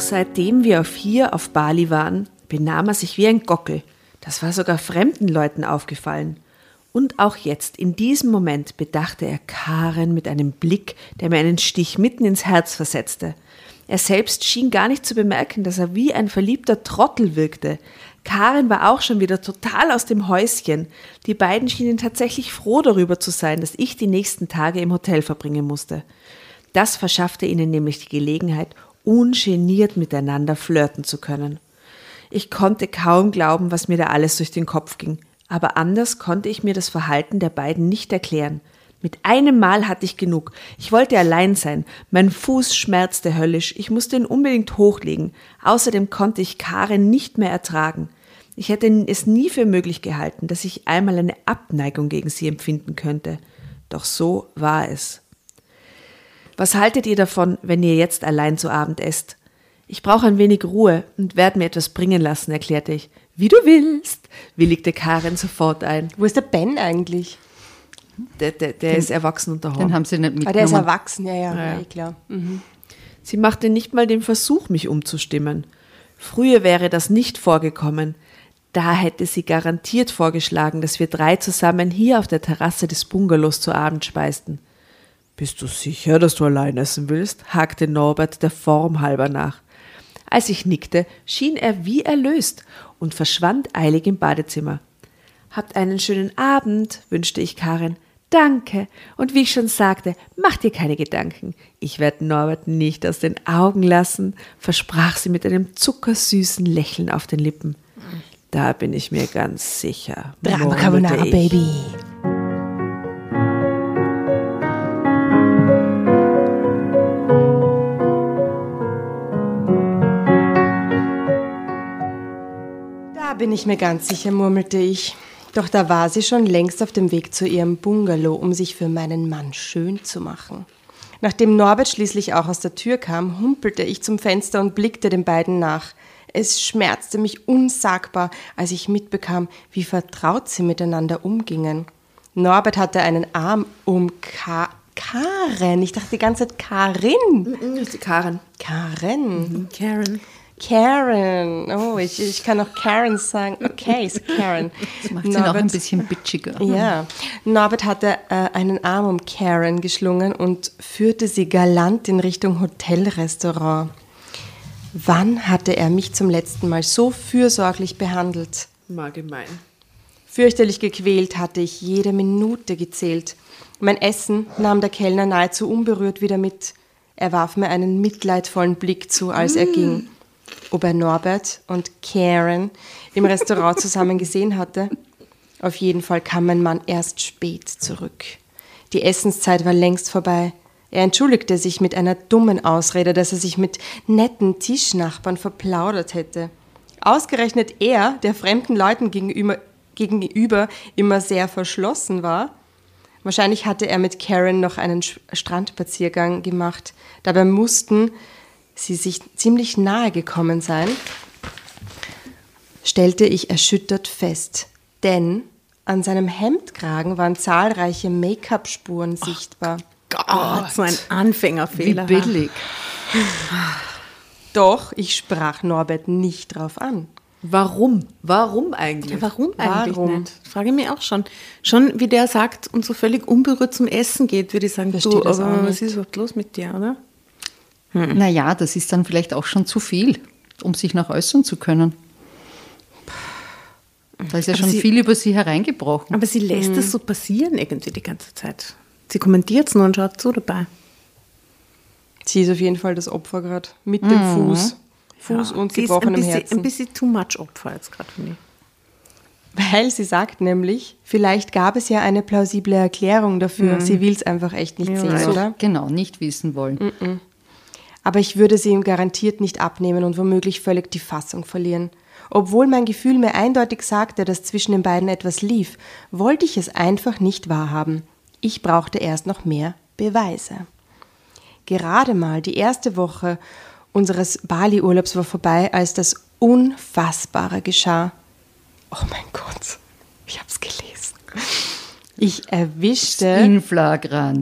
Doch seitdem wir auf hier auf Bali waren, benahm er sich wie ein Gockel. Das war sogar fremden Leuten aufgefallen. Und auch jetzt, in diesem Moment, bedachte er Karen mit einem Blick, der mir einen Stich mitten ins Herz versetzte. Er selbst schien gar nicht zu bemerken, dass er wie ein verliebter Trottel wirkte. Karen war auch schon wieder total aus dem Häuschen. Die beiden schienen tatsächlich froh darüber zu sein, dass ich die nächsten Tage im Hotel verbringen musste. Das verschaffte ihnen nämlich die Gelegenheit, ungeniert miteinander flirten zu können. Ich konnte kaum glauben, was mir da alles durch den Kopf ging, aber anders konnte ich mir das Verhalten der beiden nicht erklären. Mit einem Mal hatte ich genug. Ich wollte allein sein. Mein Fuß schmerzte höllisch. Ich musste ihn unbedingt hochlegen. Außerdem konnte ich Karen nicht mehr ertragen. Ich hätte es nie für möglich gehalten, dass ich einmal eine Abneigung gegen sie empfinden könnte. Doch so war es. Was haltet ihr davon, wenn ihr jetzt allein zu Abend esst? Ich brauche ein wenig Ruhe und werde mir etwas bringen lassen, erklärte ich. Wie du willst, willigte Karen sofort ein. Wo ist der Ben eigentlich? Der, der, der ist erwachsen und Den daheim. haben sie nicht Ah, der ist mitgenommen. erwachsen, ja, ja, Ja, ja. klar. Sie machte nicht mal den Versuch, mich umzustimmen. Früher wäre das nicht vorgekommen. Da hätte sie garantiert vorgeschlagen, dass wir drei zusammen hier auf der Terrasse des Bungalows zu Abend speisten. Bist du sicher, dass du allein essen willst? hakte Norbert der Form halber nach. Als ich nickte, schien er wie erlöst und verschwand eilig im Badezimmer. Habt einen schönen Abend, wünschte ich Karin. Danke. Und wie ich schon sagte, mach dir keine Gedanken. Ich werde Norbert nicht aus den Augen lassen, versprach sie mit einem zuckersüßen Lächeln auf den Lippen. Da bin ich mir ganz sicher. Drama Carbonara. Baby. Bin ich mir ganz sicher, murmelte ich. Doch da war sie schon längst auf dem Weg zu ihrem Bungalow, um sich für meinen Mann schön zu machen. Nachdem Norbert schließlich auch aus der Tür kam, humpelte ich zum Fenster und blickte den beiden nach. Es schmerzte mich unsagbar, als ich mitbekam, wie vertraut sie miteinander umgingen. Norbert hatte einen Arm um Ka Karen. Ich dachte die ganze Zeit Karin. Ist die Karin. Karen. Karen. Karen. Oh, ich, ich kann auch Karen sagen. Okay, ist Karen. Das macht sie noch ein bisschen bitchiger. Ja, Norbert hatte äh, einen Arm um Karen geschlungen und führte sie galant in Richtung Hotelrestaurant. Wann hatte er mich zum letzten Mal so fürsorglich behandelt? Mal gemein. Fürchterlich gequält hatte ich jede Minute gezählt. Mein Essen nahm der Kellner nahezu unberührt wieder mit. Er warf mir einen mitleidvollen Blick zu, als er ging. Ob er Norbert und Karen im Restaurant zusammen gesehen hatte? Auf jeden Fall kam mein Mann erst spät zurück. Die Essenszeit war längst vorbei. Er entschuldigte sich mit einer dummen Ausrede, dass er sich mit netten Tischnachbarn verplaudert hätte. Ausgerechnet er, der fremden Leuten gegenüber, gegenüber immer sehr verschlossen war. Wahrscheinlich hatte er mit Karen noch einen Strandspaziergang gemacht. Dabei mussten sie sich ziemlich nahe gekommen sein, stellte ich erschüttert fest. Denn an seinem Hemdkragen waren zahlreiche Make-up-Spuren sichtbar. Gott, so ein Anfängerfehler. Wie billig. Doch ich sprach Norbert nicht drauf an. Warum? Warum eigentlich? Ja, warum eigentlich Warum? nicht? Frage ich mich auch schon. Schon wie der sagt und so völlig unberührt zum Essen geht, würde ich sagen, Verstehe du, das aber was ist überhaupt los mit dir, oder? Naja, das ist dann vielleicht auch schon zu viel, um sich nach äußern zu können. Da ist ja Aber schon sie- viel über sie hereingebrochen. Aber sie lässt es so passieren irgendwie die ganze Zeit. Sie kommentiert es nur und schaut zu dabei. Sie ist auf jeden Fall das Opfer gerade. Mit dem Fuß. Fuß und Sie ist ein gebrochenem bisschen, Herzen. ein bisschen too much Opfer jetzt gerade, finde ich. Weil sie sagt nämlich, vielleicht gab es ja eine plausible Erklärung dafür. Sie will es einfach echt nicht sehen, so, oder? genau, nicht wissen wollen. Aber ich würde sie ihm garantiert nicht abnehmen und womöglich völlig die Fassung verlieren. Obwohl mein Gefühl mir eindeutig sagte, dass zwischen den beiden etwas lief, wollte ich es einfach nicht wahrhaben. Ich brauchte erst noch mehr Beweise. Gerade mal die erste Woche unseres Bali-Urlaubs war vorbei, als das Unfassbare geschah. Oh mein Gott, ich hab's gelesen. Ich erwischte.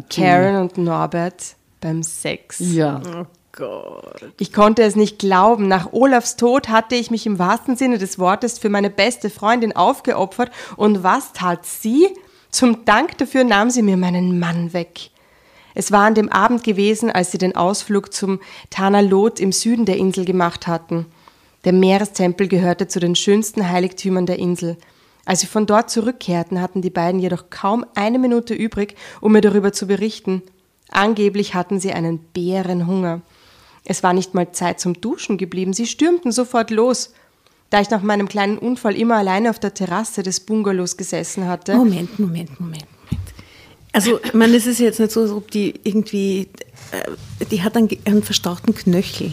Karen und Norbert beim Sex. Ja. Ich konnte es nicht glauben. Nach Olafs Tod hatte ich mich im wahrsten Sinne des Wortes für meine beste Freundin aufgeopfert. Und was tat sie? Zum Dank dafür nahm sie mir meinen Mann weg. Es war an dem Abend gewesen, als sie den Ausflug zum Tanalot im Süden der Insel gemacht hatten. Der Meerestempel gehörte zu den schönsten Heiligtümern der Insel. Als sie von dort zurückkehrten, hatten die beiden jedoch kaum eine Minute übrig, um mir darüber zu berichten. Angeblich hatten sie einen Bärenhunger. Es war nicht mal Zeit zum Duschen geblieben, sie stürmten sofort los. Da ich nach meinem kleinen Unfall immer alleine auf der Terrasse des Bungalows gesessen hatte, Moment, Moment, Moment, Moment. Also, ich meine, es ist jetzt nicht so, als ob die irgendwie, äh, die hat einen, einen verstauchten Knöchel.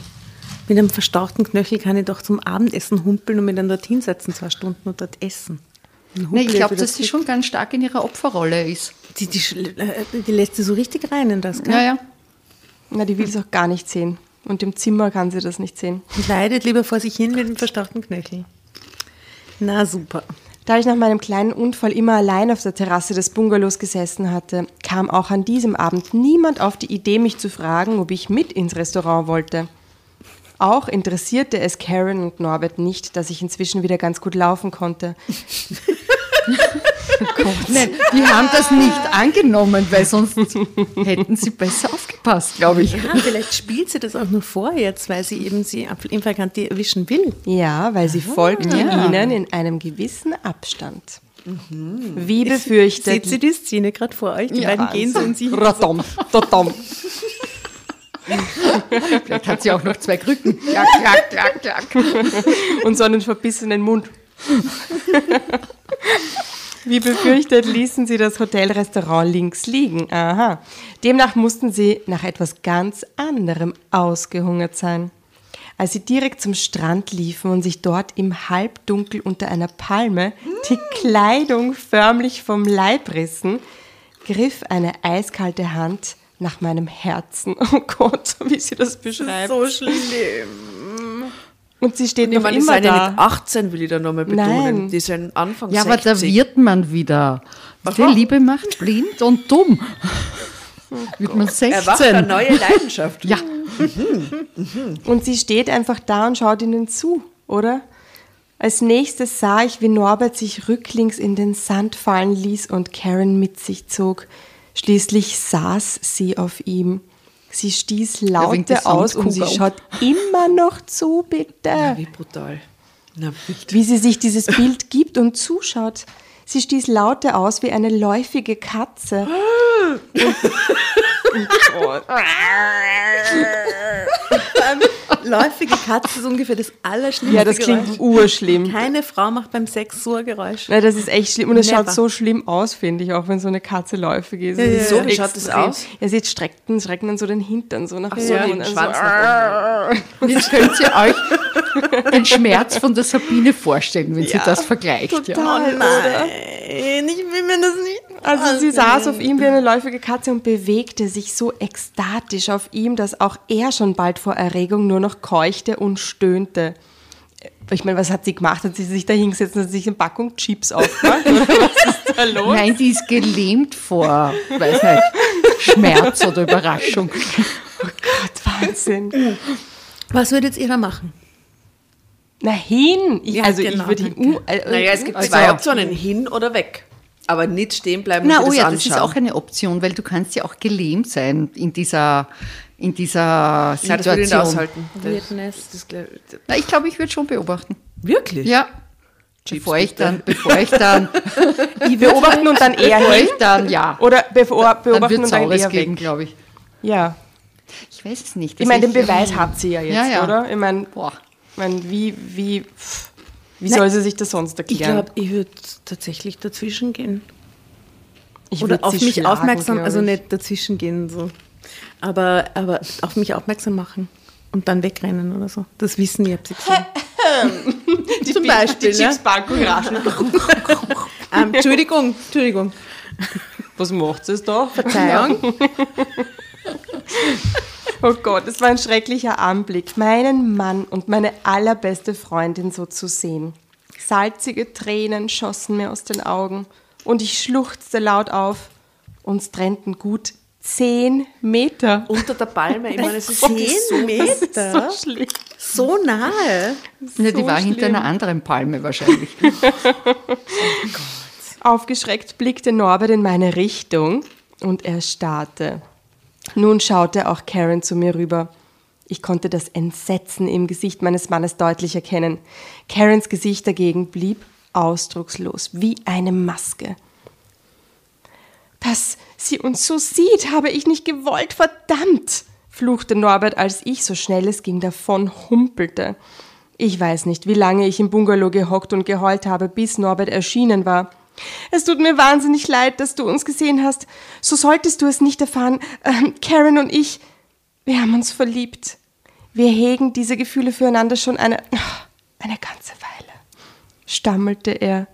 Mit einem verstauchten Knöchel kann ich doch zum Abendessen humpeln und mich dann dort hinsetzen, zwei Stunden und dort essen. Nee, ich glaube, dass sie schon ganz stark in ihrer Opferrolle ist. Die, die, die lässt sie so richtig rein in das, gell? Ja, ja. na, die will es auch gar nicht sehen. Und im Zimmer kann sie das nicht sehen. Leidet lieber vor sich hin mit dem verstauchten Knöchel. Na super. Da ich nach meinem kleinen Unfall immer allein auf der Terrasse des Bungalows gesessen hatte, kam auch an diesem Abend niemand auf die Idee, mich zu fragen, ob ich mit ins Restaurant wollte. Auch interessierte es Karen und Norbert nicht, dass ich inzwischen wieder ganz gut laufen konnte. Nein, die haben das nicht angenommen, weil sonst hätten sie besser aufgepasst, glaube ich. Ja, vielleicht spielt sie das auch nur vor jetzt, weil sie eben sie in Flagranti erwischen will. Ja, weil sie folgte Ja. ihnen in einem gewissen Abstand. Wie befürchtet. Seht sie die Szene gerade vor euch? Die Ja, beiden gehen so und sie Radom, dodom. Vielleicht hat sie auch noch zwei Krücken. Klack, klack, klack, klack. und so einen verbissenen Mund. Wie befürchtet ließen sie das Hotelrestaurant links liegen. Aha. Demnach mussten sie nach etwas ganz anderem ausgehungert sein. Als sie direkt zum Strand liefen und sich dort im Halbdunkel unter einer Palme die Kleidung förmlich vom Leib rissen, griff eine eiskalte Hand nach meinem Herzen. Oh Gott, wie sie das beschreibt. so schlimm. Und sie steht Ich noch meine, die immer sind ja da. nicht 18, will ich da nochmal betonen. Nein. Die sind Anfang Ja, aber 60. da wird man wieder. Die Liebe macht blind und dumm. Wird man Erwacht eine 16. neue Leidenschaft. Ja, Und sie steht einfach da und schaut ihnen zu, oder? Als nächstes sah ich, wie Norbert sich rücklings in den Sand fallen ließ und Karen mit sich zog. Schließlich saß sie auf ihm. Sie stieß laute aus und sie schaut immer noch zu, bitte. Wie brutal. Na, bitte. Wie sie sich dieses Bild gibt und zuschaut. Sie stieß laute aus wie eine läufige Katze. Läufige Katze ist ungefähr das allerschlimmste Ja, das klingt Geräusch. urschlimm. Keine Frau macht beim Sex so ein Geräusch. Na, das ist echt schlimm. Und es Never. schaut so schlimm aus, finde ich, auch wenn so eine Katze läufig ist. Ja, ja, So, wie schaut das aus? Ja, sie streckt, strecken dann so den Hintern so nach so, oben. den Schwanz und jetzt könnt ihr euch den Schmerz von der Sabine vorstellen, wenn sie das vergleicht. Ja. Total, oder? Nein, ich will mir das nicht. Also sie saß auf ihm wie eine läufige Katze und bewegte sich so ekstatisch auf ihm, dass auch er schon bald vor Erregung nur noch keuchte und stöhnte. Ich meine, was hat sie gemacht? Hat sie sich da hingesetzt und hat sich eine Packung Chips aufgemacht? Was ist da los? Nein, die ist gelähmt vor, weiß nicht, Schmerz oder Überraschung. Gott, Wahnsinn. Was würdet ihr da machen? Na hin! Ich, Ja, also genau, ich würde ihn... danke. Uh, äh, Naja, es gibt Also- zwei Optionen, hin oder weg. Aber nicht stehen bleiben Na, und oh sich ja, das das ist anschauen. auch eine Option, weil du kannst ja auch gelähmt sein in dieser, in dieser Nein, das würde ich Situation. Das, das, Na, ich glaube, ich würde schon beobachten. wirklich? Ja. Bevor ich dann, bevor ich dann, die beobachten und dann eher bevor hin. ich dann, ja. Oder bevor, dann beobachten wird und dann eher geben, weg. glaube ich. Ja. Ich weiß es nicht. Ich meine, den Beweis hat sie ja jetzt, Ja, ja. oder? Ich meine, Boah. ich meine wie, wie, pff, wie soll sie sich das sonst Ich erklären? glaube, ich würde tatsächlich dazwischen gehen. Ich Oder auf mich schlagen, aufmerksam, also ich. nicht dazwischen gehen, so Aber, aber auf mich aufmerksam machen und dann wegrennen oder so. Das wissen die Psychologen. Die Zum Beispiel, Die ja. Raschen. ähm, Entschuldigung, Entschuldigung. Was macht es da? Verzeihung. Oh Gott, es war ein schrecklicher Anblick, meinen Mann und meine allerbeste Freundin so zu sehen. Salzige Tränen schossen mir aus den Augen und ich schluchzte laut auf. Uns trennten gut zehn Meter. Unter der Palme, ich meine, es ist Zehn so Meter? So schlimm. So nahe. Ja, die So war hinter schlimm. einer anderen Palme wahrscheinlich. Aufgeschreckt blickte Norbert in meine Richtung und er starrte. Nun schaute auch Karen zu mir rüber. Ich konnte das Entsetzen im Gesicht meines Mannes deutlich erkennen. Karens Gesicht dagegen blieb ausdruckslos, wie eine Maske. Dass sie uns so sieht, habe ich nicht gewollt, verdammt! fluchte Norbert, als ich, so schnell es ging, davon humpelte. Ich weiß nicht, wie lange ich im Bungalow gehockt und geheult habe, bis Norbert erschienen war. Es tut mir wahnsinnig leid, dass du uns gesehen hast. So solltest du es nicht erfahren. Ähm, Karen und ich, wir haben uns verliebt. Wir hegen diese Gefühle füreinander schon eine, eine ganze Weile, stammelte er.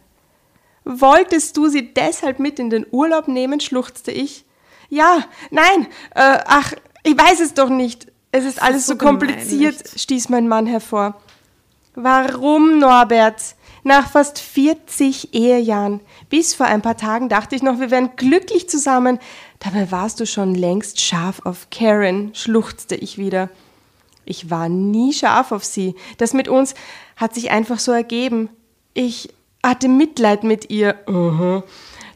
Wolltest du sie deshalb mit in den Urlaub nehmen? schluchzte ich. Ja, nein, äh, ach, ich weiß es doch nicht. Es ist alles so, so gemein, kompliziert, stieß mein Mann hervor. Warum, Norbert? Nach fast 40 Ehejahren. Bis vor ein paar Tagen dachte ich noch, wir wären glücklich zusammen. Dabei warst du schon längst scharf auf Karen, schluchzte ich wieder. Ich war nie scharf auf sie. Das mit uns hat sich einfach so ergeben. Ich hatte Mitleid mit ihr. Mhm.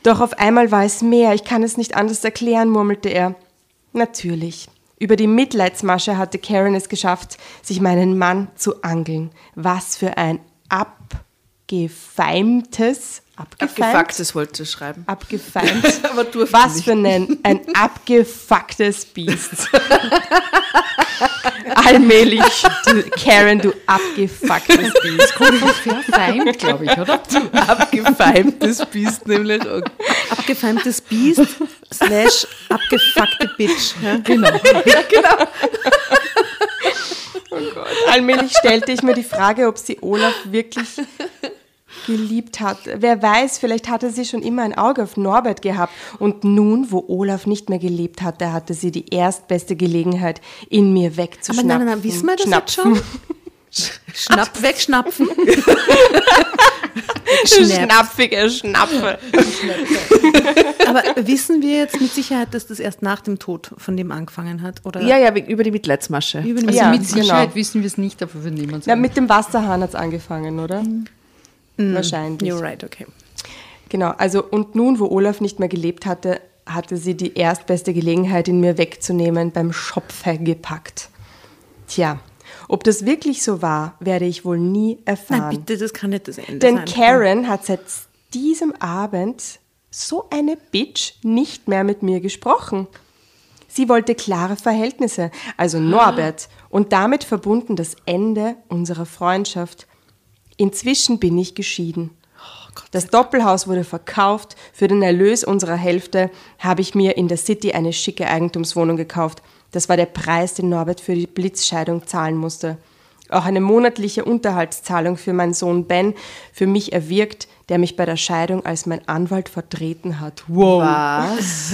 Doch auf einmal war es mehr. Ich kann es nicht anders erklären, murmelte er. Natürlich. Über die Mitleidsmasche hatte Karen es geschafft, sich meinen Mann zu angeln. Was für ein abgefeimtes, abgefeimt? Abgefucktes wollte ich schreiben. abgefeimt. Aber durfte Was nicht. für ein, ein abgefucktes Biest. Allmählich, du, Karen, du abgefucktes Biest. Verfeimt, glaube ich, oder? Abgefeimtes Biest nämlich. Oh, Abgefeimtes Biest slash abgefuckte Bitch. Ja? Genau. Allmählich stellte ich mir die Frage, ob sie Olaf wirklich geliebt hat. Wer weiß, vielleicht hatte sie schon immer ein Auge auf Norbert gehabt. Und nun, wo Olaf nicht mehr gelebt hatte, hatte sie die erstbeste Gelegenheit, in mir Aber wegzuschnappen. nein, nein, nein, wissen wir das jetzt schon? Schnapp, wegschnapfen. Schnapfige Schnapfe. Aber wissen wir jetzt mit Sicherheit, dass das erst nach dem Tod von dem angefangen hat? Oder Ja, ja, über die Mitleidsmasche. über den Also Ja, mit Sicherheit genau. wissen wir es nicht, aber wir nehmen es Ja, an. mit dem Wasserhahn hat es angefangen, oder? Wahrscheinlich. You're right, okay. Genau, also und nun, wo Olaf nicht mehr gelebt hatte, hatte sie die erstbeste Gelegenheit, ihn mir wegzunehmen, beim Schopfe gepackt. Tja, ob das wirklich so war, werde ich wohl nie erfahren. Nein, bitte, das kann nicht das Ende Denn sein. Karen hat seit diesem Abend so eine Bitch nicht mehr mit mir gesprochen. Sie wollte klare Verhältnisse, also Norbert, und damit verbunden das Ende unserer Freundschaft. Inzwischen bin ich geschieden. Das Doppelhaus wurde verkauft. Für den Erlös unserer Hälfte habe ich mir in der City eine schicke Eigentumswohnung gekauft. Das war der Preis, den Norbert für die Blitzscheidung zahlen musste. Auch eine monatliche Unterhaltszahlung für meinen Sohn Ben für mich erwirkt, der mich bei der Scheidung als mein Anwalt vertreten hat. Wow. Was?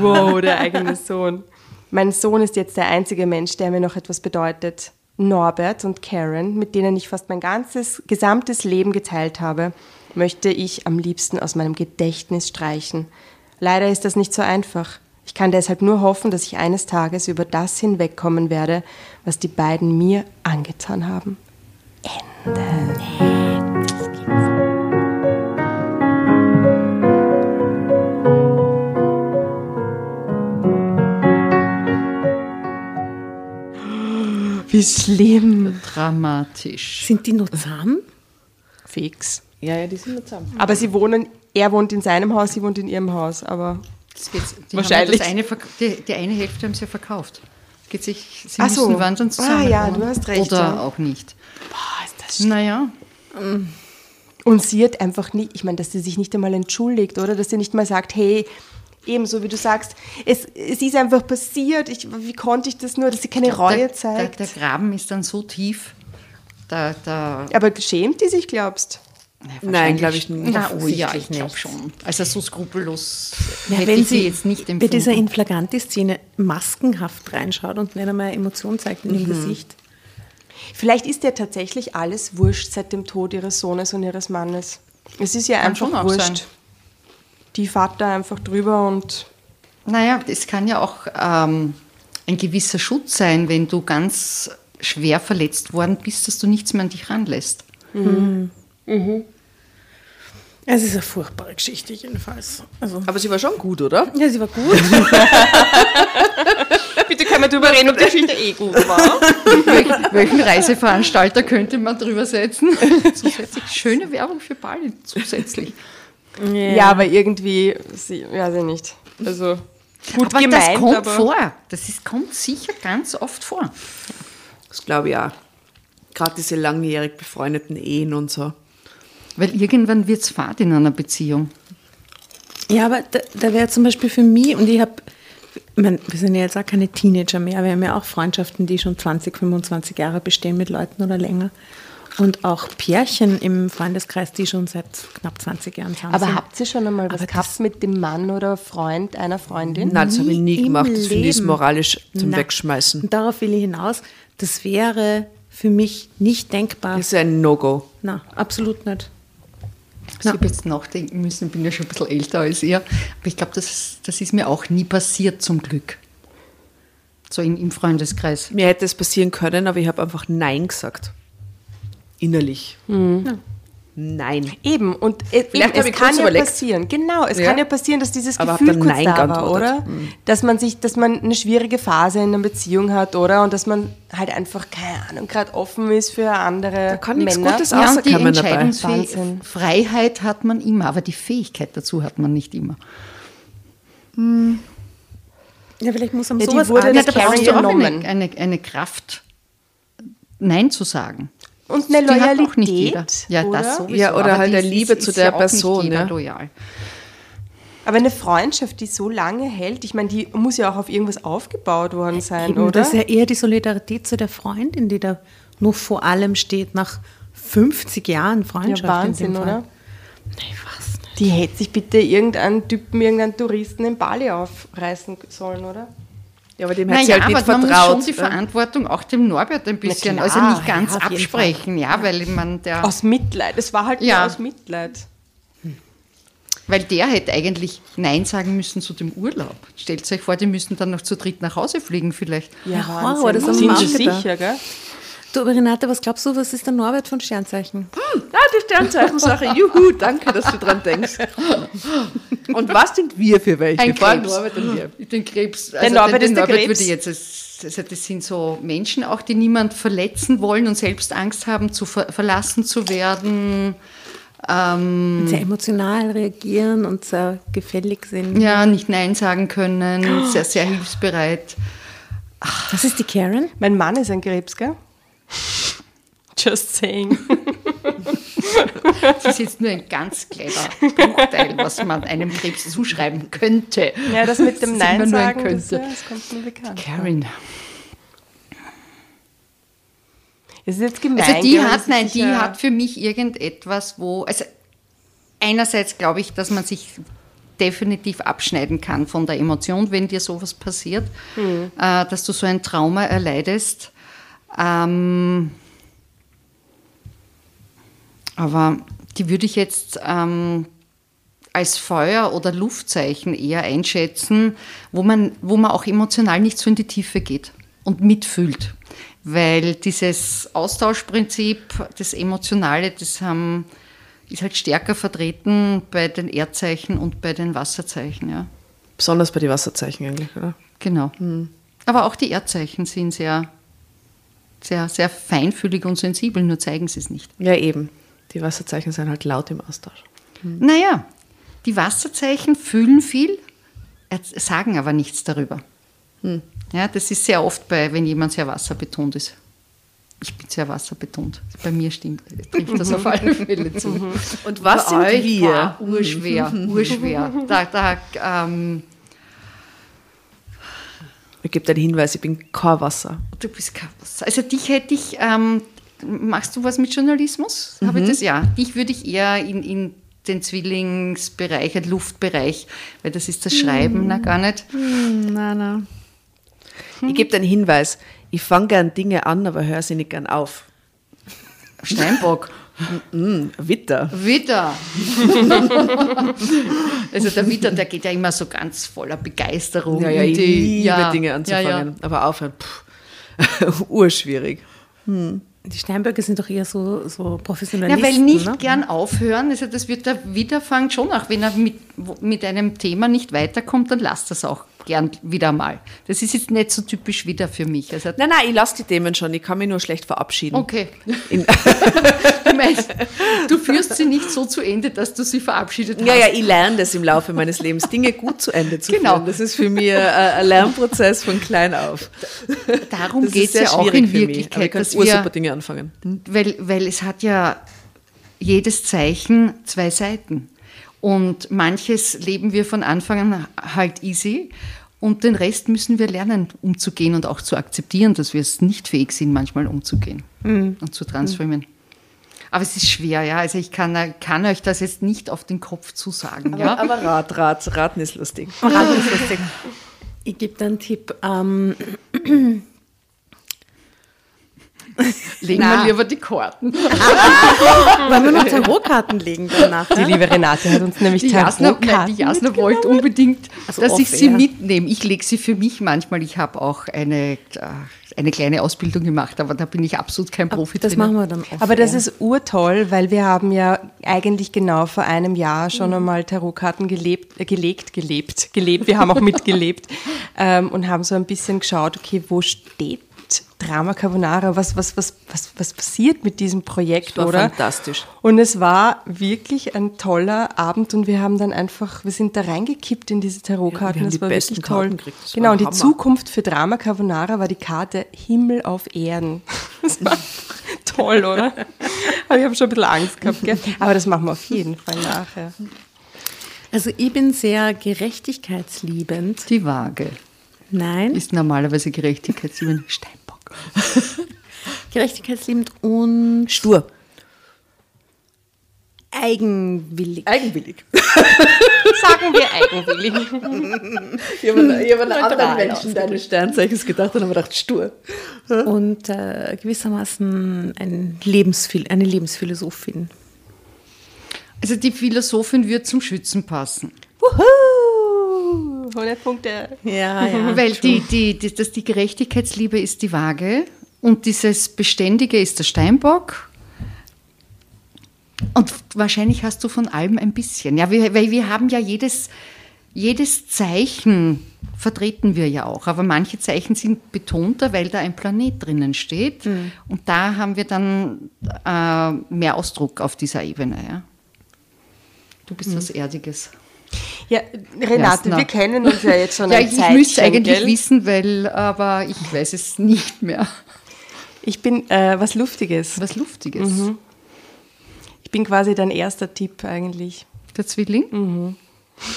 Wow, der eigene Sohn. Mein Sohn ist jetzt der einzige Mensch, der mir noch etwas bedeutet. Norbert und Karen, mit denen ich fast mein ganzes gesamtes Leben geteilt habe, möchte ich am liebsten aus meinem Gedächtnis streichen. Leider ist das nicht so einfach. Ich kann deshalb nur hoffen, dass ich eines Tages über das hinwegkommen werde, was die beiden mir angetan haben. Wie schlimm. Dramatisch. Sind die noch zusammen? Fix. Ja, ja, die sind nicht zusammen. Aber sie wohnen, er wohnt in seinem Haus, sie wohnt in ihrem Haus. Aber Das geht's, die Wahrscheinlich. Haben ja das eine, die, die eine Hälfte haben sie ja verkauft. Geht sich, sie Ach so. müssen wandern zusammen. Ah, ja, du hast recht, Oder ja. auch nicht. boah, ist das Naja, Und sie hat einfach nicht, ich meine, dass sie sich nicht einmal entschuldigt, oder? Dass sie nicht mal sagt, hey, Ebenso wie du sagst, es, es ist einfach passiert. Ich, wie konnte ich das nur, dass sie keine Reue der, zeigt? Der, der Graben ist dann so tief. Da, da, Aber schämt die sich, glaubst Nein, glaube ich nicht. Na, oh ja, ich glaube nicht. schon. Also so skrupellos Ja, hätte wenn ich sie sie jetzt nicht bei empfunden. dieser Inflaganti-Szene maskenhaft reinschaut und nicht einmal Emotion zeigt in Mhm. dem Gesicht. Vielleicht ist dir tatsächlich alles wurscht seit dem Tod ihres Sohnes und ihres Mannes. Es ist ja Kann einfach schon auch wurscht. sein. Die fährt da einfach drüber und Naja, das kann ja auch ähm, ein gewisser Schutz sein, wenn du ganz schwer verletzt worden bist, dass du nichts mehr an dich ranlässt. Es ist eine furchtbare Geschichte jedenfalls. Also, Aber sie war schon gut, oder? ja, sie war gut. Bitte können wir drüber reden, ob die Geschichte eh gut war. Welchen, welchen Reiseveranstalter könnte man drüber setzen? zusätzlich schöne Werbung für Bali zusätzlich. Ja. aber irgendwie, sie, weiß ich nicht. Also gut aber gemeint, das kommt aber vor. Das ist, kommt sicher ganz oft vor. Das glaube ich auch. Gerade diese langjährig befreundeten Ehen und so. Weil irgendwann wird es fad in einer Beziehung. Ja, aber da, da wäre zum Beispiel für mich, und ich habe, wir sind ja jetzt auch keine Teenager mehr, wir haben ja auch Freundschaften, die schon 20, 25 Jahre bestehen mit Leuten oder länger. Und auch Pärchen im Freundeskreis, die schon seit knapp 20 Jahren zusammen Aber sind. habt ihr schon einmal was Aber gehabt mit dem Mann oder Freund einer Freundin? Nein, das habe ich nie gemacht. Das finde ich moralisch zum Na, Wegschmeißen. Und darauf will ich hinaus. Das wäre für mich nicht denkbar. Das ist ein No-Go. Na, absolut nicht. Ich habe jetzt nachdenken müssen, ich bin ja schon ein bisschen älter als ihr. Aber ich glaube, das, das ist mir auch nie passiert, zum Glück. So im, im Freundeskreis. Mir hätte es passieren können, aber ich habe einfach Nein gesagt. Innerlich. Nein. Eben, und äh, eben, es kann ja überlegt. passieren. Genau, es Ja. kann ja passieren, dass dieses Aber Gefühl kurz Nein da war, oder? Dass man sich, dass man eine schwierige Phase in einer Beziehung hat, oder? Und dass man halt einfach, keine Ahnung, gerade offen ist für andere Da kann nichts Männer. Gutes Ja, und die. Entscheidungsfreiheit hat man immer, aber die Fähigkeit dazu hat man nicht immer. Ja, vielleicht muss am Ja, sowas wurde arg- nicht da brauchst du auch genommen. eine, eine, eine Kraft, Nein zu sagen. Und eine Die hat Loyalität, auch nicht jeder. Ja, oder? das sowieso. Ja, oder aber halt ist- Liebe ist zu ja der auch Person, Nicht jeder ja. loyal. Aber eine Freundschaft, die so lange hält, ich meine, die muss ja auch auf irgendwas aufgebaut worden sein, Eben, oder? Das ist ja eher die Solidarität zu der Freundin, die da nur vor allem steht, nach 50 Jahren Freundschaft. ja, Wahnsinn, oder? Ich weiß nicht. Die hätte sich bitte irgendeinen Typen, irgendeinen Touristen in Bali aufreißen sollen, oder? Ja, aber dem hat Naja, sie halt aber nicht man muss vertraut. schon die Verantwortung auch dem Norbert ein bisschen, klar, also nicht ganz ja, absprechen, ja, weil man der, Aus Mitleid. Es war halt Ja. nur aus Mitleid. weil der hätte eigentlich Nein sagen müssen zu dem Urlaub. Stellt euch vor, die müssen dann noch zu dritt nach Hause fliegen vielleicht. Ja, Ja, Wahnsinn. Horror, das haben Sind Sie sicher, gell? Du, aber Renate, was glaubst du, was ist der Norbert von Sternzeichen? Ah, die Sternzeichen-Sache. Juhu, danke, dass du dran denkst. Und was sind wir für welche? Ein Vor Krebs. Norbert und wir. Den Krebs, also Norbert den, ist der Norbert Krebs. würde ich jetzt, als- also das sind so Menschen auch, die niemand verletzen wollen und selbst Angst haben, zu ver verlassen zu werden. Ähm, Sehr emotional reagieren und sehr gefällig sind. ja, nicht Nein sagen können, sehr, sehr hilfsbereit. Das ist die Karen? Mein Mann ist ein Krebs, gell? Just saying. Das ist jetzt nur ein ganz kleiner Bruchteil, was man einem Krebs zuschreiben könnte. Ja, das mit dem Nein sagen, das, ja, das kommt mir bekannt. vor. Karen. Es ist jetzt gemein. Also die hat, nein, die hat für mich irgendetwas, wo, also einerseits glaube ich, dass man sich definitiv abschneiden kann von der Emotion, wenn dir sowas passiert, Hm. äh, dass du so ein Trauma erleidest. Ähm, aber die würde ich jetzt ähm, als Feuer- oder Luftzeichen eher einschätzen, wo man, wo man auch emotional nicht so in die Tiefe geht und mitfühlt. Weil dieses Austauschprinzip, das Emotionale, das haben, ist halt stärker vertreten bei den Erdzeichen und bei den Wasserzeichen. Ja. Besonders bei den Wasserzeichen eigentlich, oder? Genau. Aber auch die Erdzeichen sind sehr, sehr, sehr feinfühlig und sensibel, nur zeigen sie es nicht. Ja, eben. Die Wasserzeichen sind halt laut im Austausch. Naja, die Wasserzeichen fühlen viel, sagen aber nichts darüber. Ja, das ist sehr oft bei, wenn jemand sehr wasserbetont ist. ich bin sehr wasserbetont. Bei mir stimmt, trifft das auf alle Fälle zu. Und was Bei sind euch, wir? boah, urschwer, urschwer. Da, da, ähm, Ich gebe dir den Hinweis, ich bin kein Wasser. du bist kein Wasser. Also dich hätte ich, ähm, machst du was mit Journalismus? Habe ich das? Ja. Dich würde ich eher in, in den Zwillingsbereich, den Luftbereich, weil das ist das Schreiben, na gar nicht. Nein, nein. Ich gebe dir einen Hinweis. Ich fange gern Dinge an, aber höre sie nicht gern auf. Steinbock. Mm, Witter. Witter. also der Witter, der geht ja immer so ganz voller Begeisterung. Ja, ja, ich die- liebe ja, Dinge ja, anzufangen. ja. Aber aufhören, pff, urschwierig. Die Steinböcke sind doch eher so, so Ja, Professionalisten. weil nicht ne? gern aufhören, also das wird der Witter fangt schon auch, wenn er mit, mit einem Thema nicht weiterkommt, dann lasst das auch gern wieder mal. Das ist jetzt nicht so typisch wieder für mich. Also, Nein, nein, ich lasse die Themen schon. Ich kann mich nur schlecht verabschieden. okay. Du meinst, du führst sie nicht so zu Ende, dass du sie verabschiedet hast. ja, ja, ich lerne das im Laufe meines Lebens, Dinge gut zu Ende zu Genau. führen. Das ist für mich äh, ein Lernprozess von klein auf. Darum geht es ja auch in mich. Aber ich Wirklichkeit, kann dass wir, Dinge anfangen. weil, weil es hat ja jedes Zeichen zwei Seiten. Und manches leben wir von Anfang an halt easy und den Rest müssen wir lernen, umzugehen und auch zu akzeptieren, dass wir es nicht fähig sind, manchmal umzugehen und zu transformieren. Aber es ist schwer, ja. Also ich kann, kann euch das jetzt nicht auf den Kopf zusagen, ja. Aber Rat, Rat, Raten ist lustig. Raten ist lustig. Ich gebe dir einen Tipp. Ähm, Legen wir lieber die Karten. wollen wir noch Tarotkarten legen danach? Die liebe Renate hat uns nämlich Die Jasna, nein, die Jasna wollte unbedingt, Also dass ich sie mitnehme. Ich lege sie für mich manchmal. Ich habe auch eine, äh, eine kleine Ausbildung gemacht, aber da bin ich absolut kein Profi Das drin. machen wir dann off. Aber das ist urtoll, weil wir haben ja eigentlich genau vor einem Jahr schon einmal Tarotkarten gelebt, äh, gelegt, gelebt, gelebt. Wir haben auch mitgelebt ähm, und haben so ein bisschen geschaut, okay, wo steht Drama Carbonara? Was, was, was, was, was passiert mit diesem Projekt, war oder? fantastisch. Und es war wirklich ein toller Abend und wir haben dann einfach, wir sind da reingekippt in diese Tarotkarten. Ja, das die war besten wirklich toll. Das Genau, und die Hammer. Zukunft für Drama Carbonara war die Karte Himmel auf Erden. Das war toll, oder? Aber ich habe schon ein bisschen Angst gehabt, gell? Aber das machen wir auf jeden Fall nachher. Also ich bin sehr gerechtigkeitsliebend. Die Waage Nein, ist normalerweise Gerechtigkeitsüben Steinbock. gerechtigkeitsliebend und Stur. eigenwillig. Eigenwillig. Sagen wir eigenwillig. Ich habe an, ich hab an anderen Menschen deines Sternzeichens gedacht und habe gedacht, stur. Und äh, gewissermaßen ein Lebensphil eine Lebensphilosophin. Also die Philosophin wird zum Schützen passen. Wuhu! 100 Punkte. Ja, ja. Weil die, die, die, das, die Gerechtigkeitsliebe ist die Waage und dieses Beständige ist der Steinbock. Und wahrscheinlich hast du von allem ein bisschen. Ja, wir, weil wir haben ja jedes, jedes Zeichen vertreten wir ja auch. Aber manche Zeichen sind betonter, weil da ein Planet drinnen steht. Und da haben wir dann äh, mehr Ausdruck auf dieser Ebene. Ja. Du bist was Erdiges. Ja, Renate, wir kennen uns ja jetzt schon Ja, ein ich, ich Zeitchen, müsste eigentlich gell? wissen, weil, aber ich weiß es nicht mehr. Ich bin äh, was Luftiges. Was Luftiges. Ich bin quasi dein erster Tipp eigentlich. Der Zwilling?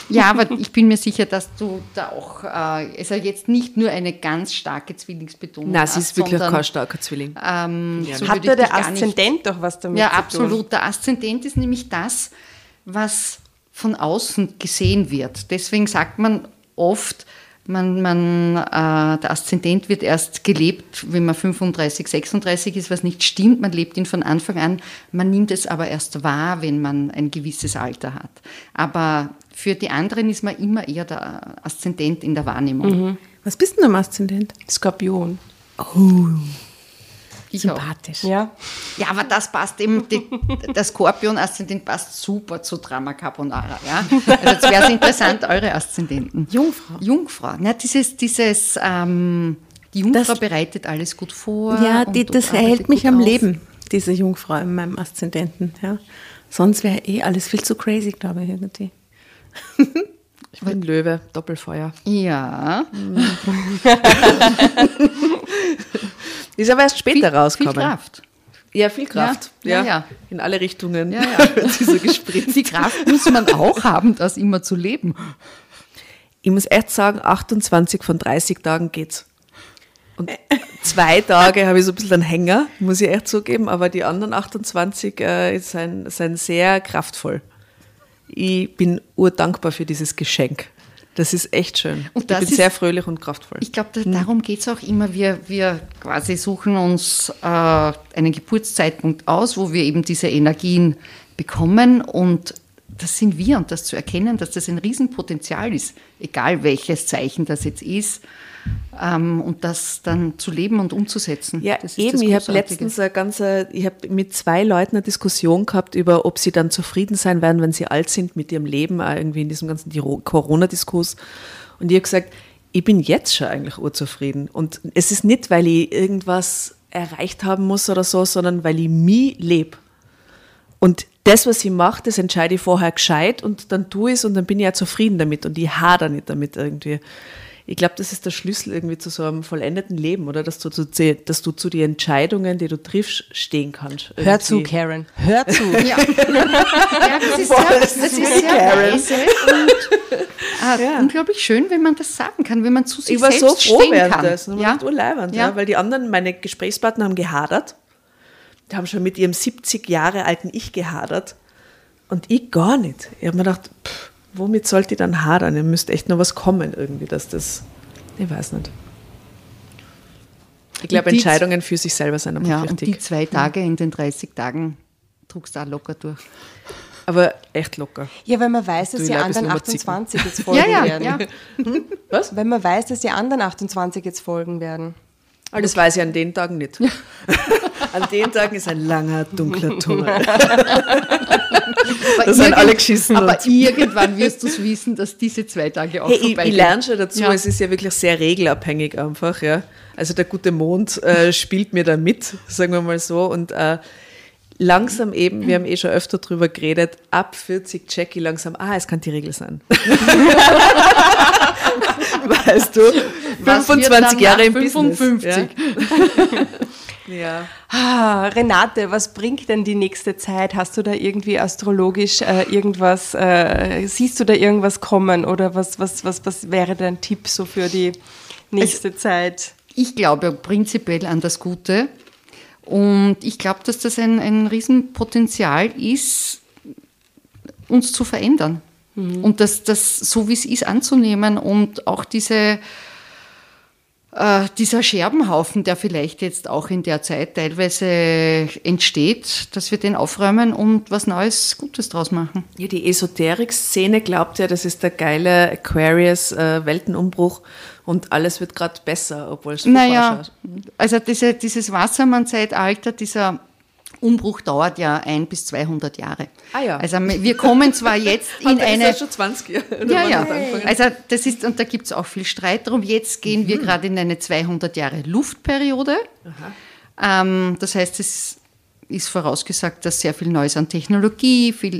Ja, aber ich bin mir sicher, dass du da auch, äh, also jetzt nicht nur eine ganz starke Zwillingsbetonung Nein, hast, sie ist wirklich sondern, kein starker Zwilling. Ähm, so Hat da ich der gar nicht- Aszendent doch was damit Ja, zu tun? absolut. Der Aszendent ist nämlich das, was von außen gesehen wird. Deswegen sagt man oft, man, man, äh, der Aszendent wird erst gelebt, wenn man 35, 36 ist, was nicht stimmt. Man lebt ihn von Anfang an. Man nimmt es aber erst wahr, wenn man ein gewisses Alter hat. Aber für die anderen ist man immer eher der Aszendent in der Wahrnehmung. Was bist denn du im Aszendent? Skorpion. Ich auch. Sympathisch. Ja. Ja, aber das passt eben, die, der Skorpion-Aszendent passt super zu Drama Carbonara. Ja? Also jetzt wäre es interessant, eure Aszendenten. Jungfrau. Jungfrau. Na, dieses, dieses ähm, die Jungfrau Das- bereitet alles gut vor. Ja, die, das arbeitet hält mich am auf. Leben, diese Jungfrau in meinem Aszendenten. Ja. Sonst wäre eh alles viel zu crazy, glaube ich, irgendwie. Ich bin Löwe, Doppelfeuer. Ja, Ist aber erst später viel, rausgekommen. Viel Kraft. Ja, viel Kraft. Ja, ja, ja. In alle Richtungen. Ja, ja. so gespritzt. Die Kraft muss man auch haben, das immer zu leben. Ich muss echt sagen, 28 von 30 Tagen geht's. Und zwei Tage habe ich so ein bisschen einen Hänger, muss ich echt zugeben, aber die anderen 28 äh, sind, sind sehr kraftvoll. Ich bin urdankbar für dieses Geschenk. Das ist echt schön. Und das ich bin ist- sehr fröhlich und kraftvoll. Ich glaube, da, darum geht es auch immer. Wir, wir quasi suchen uns äh, einen Geburtszeitpunkt aus, wo wir eben diese Energien bekommen. Und das sind wir. Und das zu erkennen, dass das ein Riesenpotenzial ist, egal welches Zeichen das jetzt ist, ähm, und das dann zu leben und umzusetzen. Ja, eben. Ich habe letztens eine ganze, ich habe mit zwei Leuten eine Diskussion gehabt über, ob sie dann zufrieden sein werden, wenn sie alt sind mit ihrem Leben, auch irgendwie in diesem ganzen Corona-Diskurs. Und ich habe gesagt, ich bin jetzt schon eigentlich urzufrieden. Und es ist nicht, weil ich irgendwas erreicht haben muss oder so, sondern weil ich mich lebe. Und das, was ich mache, das entscheide ich vorher gescheit und dann tue ich es und dann bin ich ja zufrieden damit und ich hader nicht damit irgendwie. Ich glaube, das ist der Schlüssel irgendwie zu so einem vollendeten Leben, oder? Dass du zu, dass du zu den Entscheidungen, die du triffst, stehen kannst. Hör zu, irgendwie. Karen. Hör zu. Ja, ja das ist sehr, das ist sehr weise und äh, unglaublich schön, wenn man das sagen kann, wenn man zu sich Ich war selbst so froh stehen kann. das. Und Ja? ja? urleibend, Ja. ja. weil die anderen, meine Gesprächspartner haben gehadert. Die haben schon mit ihrem 70 Jahre alten Ich gehadert. Und ich gar nicht. Ich habe mir gedacht, pff, womit sollte ich dann hadern? Ihr müsst echt noch was kommen irgendwie, dass das, ich weiß nicht. Ich glaube, Entscheidungen für sich selber sind einfach Ja, und die wichtig. zwei Tage in den 30 Tagen trugst du auch locker durch. Aber echt locker. Ja, wenn man weiß, dass die anderen sind immer 28 jetzt folgen Ja, ja, werden. ja. Was? Wenn man weiß, dass die anderen 28 jetzt folgen werden. Aber das weiß ich an den Tagen nicht. an den Tagen ist ein langer, dunkler Tunnel. Aber Da sind alle geschissen Aber und- irgendwann wirst du es wissen, dass diese zwei Tage auch Hey, ich, vorbei ich lerne schon dazu, Ja. es ist ja wirklich sehr regelabhängig einfach, ja. Also der gute Mond äh, spielt mir da mit, sagen wir mal so. Und äh, langsam eben, wir haben eh schon öfter drüber geredet, ab 40 check ich langsam, ah, es kann die Regel sein. weißt du, Was wird 25 dann Jahre im nach 55? Business. Ja. ja. Ah, Renate, was bringt denn die nächste Zeit? Hast du da irgendwie astrologisch äh, irgendwas, äh, siehst du da irgendwas kommen oder was, was, was, was wäre dein Tipp so für die nächste Zeit? Ich glaube prinzipiell an das Gute. Und ich glaube, dass das ein, ein Riesenpotenzial ist, uns zu verändern. Und das, das so wie es ist anzunehmen und auch diese, äh, dieser Scherbenhaufen, der vielleicht jetzt auch in der Zeit teilweise entsteht, dass wir den aufräumen und was Neues, Gutes draus machen. Ja, die Esoterik-Szene glaubt ja, das ist der geile Aquarius-Weltenumbruch und alles wird gerade besser, obwohl es furchtbar Naja, ausschaut. also diese, dieses Wassermann-Zeitalter, dieser Umbruch dauert ja ein bis 200 Jahre. Ah ja. Also wir kommen zwar jetzt in ist eine... das schon 20 Jahre. Ja, ja. Also das ist, und da gibt es auch viel Streit drum. Jetzt gehen Mhm. wir gerade in eine 200 Jahre Luftperiode. Ähm, das heißt, es ist vorausgesagt, dass sehr viel Neues an Technologie, viel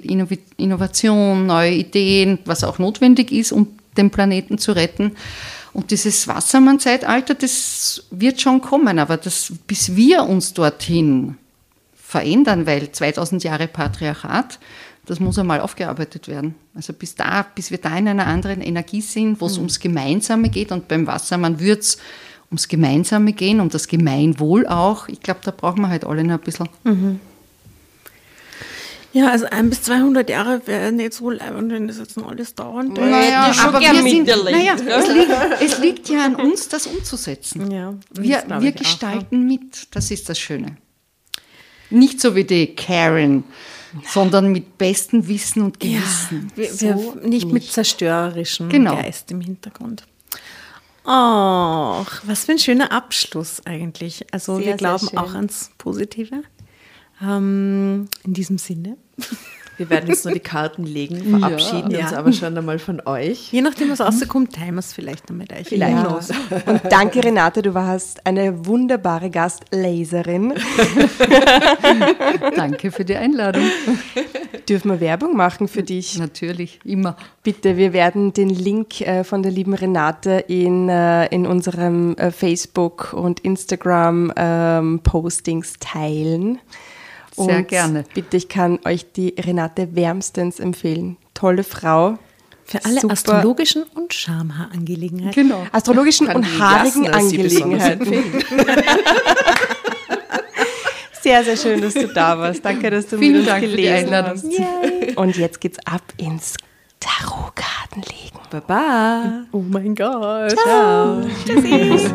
Innovation, neue Ideen, was auch notwendig ist, um den Planeten zu retten. Und dieses Wassermann-Zeitalter, das wird schon kommen, aber das, bis wir uns dorthin verändern, weil 2000 Jahre Patriarchat, das muss einmal aufgearbeitet werden. Also bis da, bis wir da in einer anderen Energie sind, wo es ums Gemeinsame geht und beim Wassermann wird es ums Gemeinsame gehen, um das Gemeinwohl auch. Ich glaube, da brauchen wir halt alle noch ein bisschen. Ja, also ein bis 200 Jahre wäre nicht so leibend, wenn das jetzt noch alles dauern würde. Naja, aber wir sind, naja, es, liegt, es liegt ja an uns, das umzusetzen. Ja, wir wir ich auch, gestalten mit, das ist das Schöne. Nicht so wie die Karen, sondern mit bestem Wissen und Gewissen. Wir, wir nicht, mit zerstörerischem Genau. Geist im Hintergrund. Ach, was für ein schöner Abschluss eigentlich. Also Sehr, wir glauben auch ans Positive. Ähm, in diesem Sinne. Wir werden jetzt nur die Karten legen, verabschieden Ja. uns aber schon einmal von euch. Je nachdem, was rauskommt, teilen wir es vielleicht noch mit euch. Vielleicht. Who knows? Und danke, Renate, du warst eine wunderbare Gastlaserin. Danke für die Einladung. Dürfen wir Werbung machen für dich? Natürlich, immer. Bitte, wir werden den Link äh, von der lieben Renate in, äh, in unserem äh, Facebook- und Instagram-Postings teilen. Sehr Und gerne. Bitte, ich kann euch die Renate wärmstens empfehlen. Tolle Frau. Für alle Super. astrologischen und Schamhaarangelegenheiten. Genau. Astrologischen und haarigen Angelegenheiten. Sehr, sehr schön, dass du da warst. Danke, dass du Vielen mit uns Dank gelesen hast. Yay. Und jetzt geht's ab ins Tarotkartenlegen. Baba. Oh mein Gott. Ciao. Tschüssi.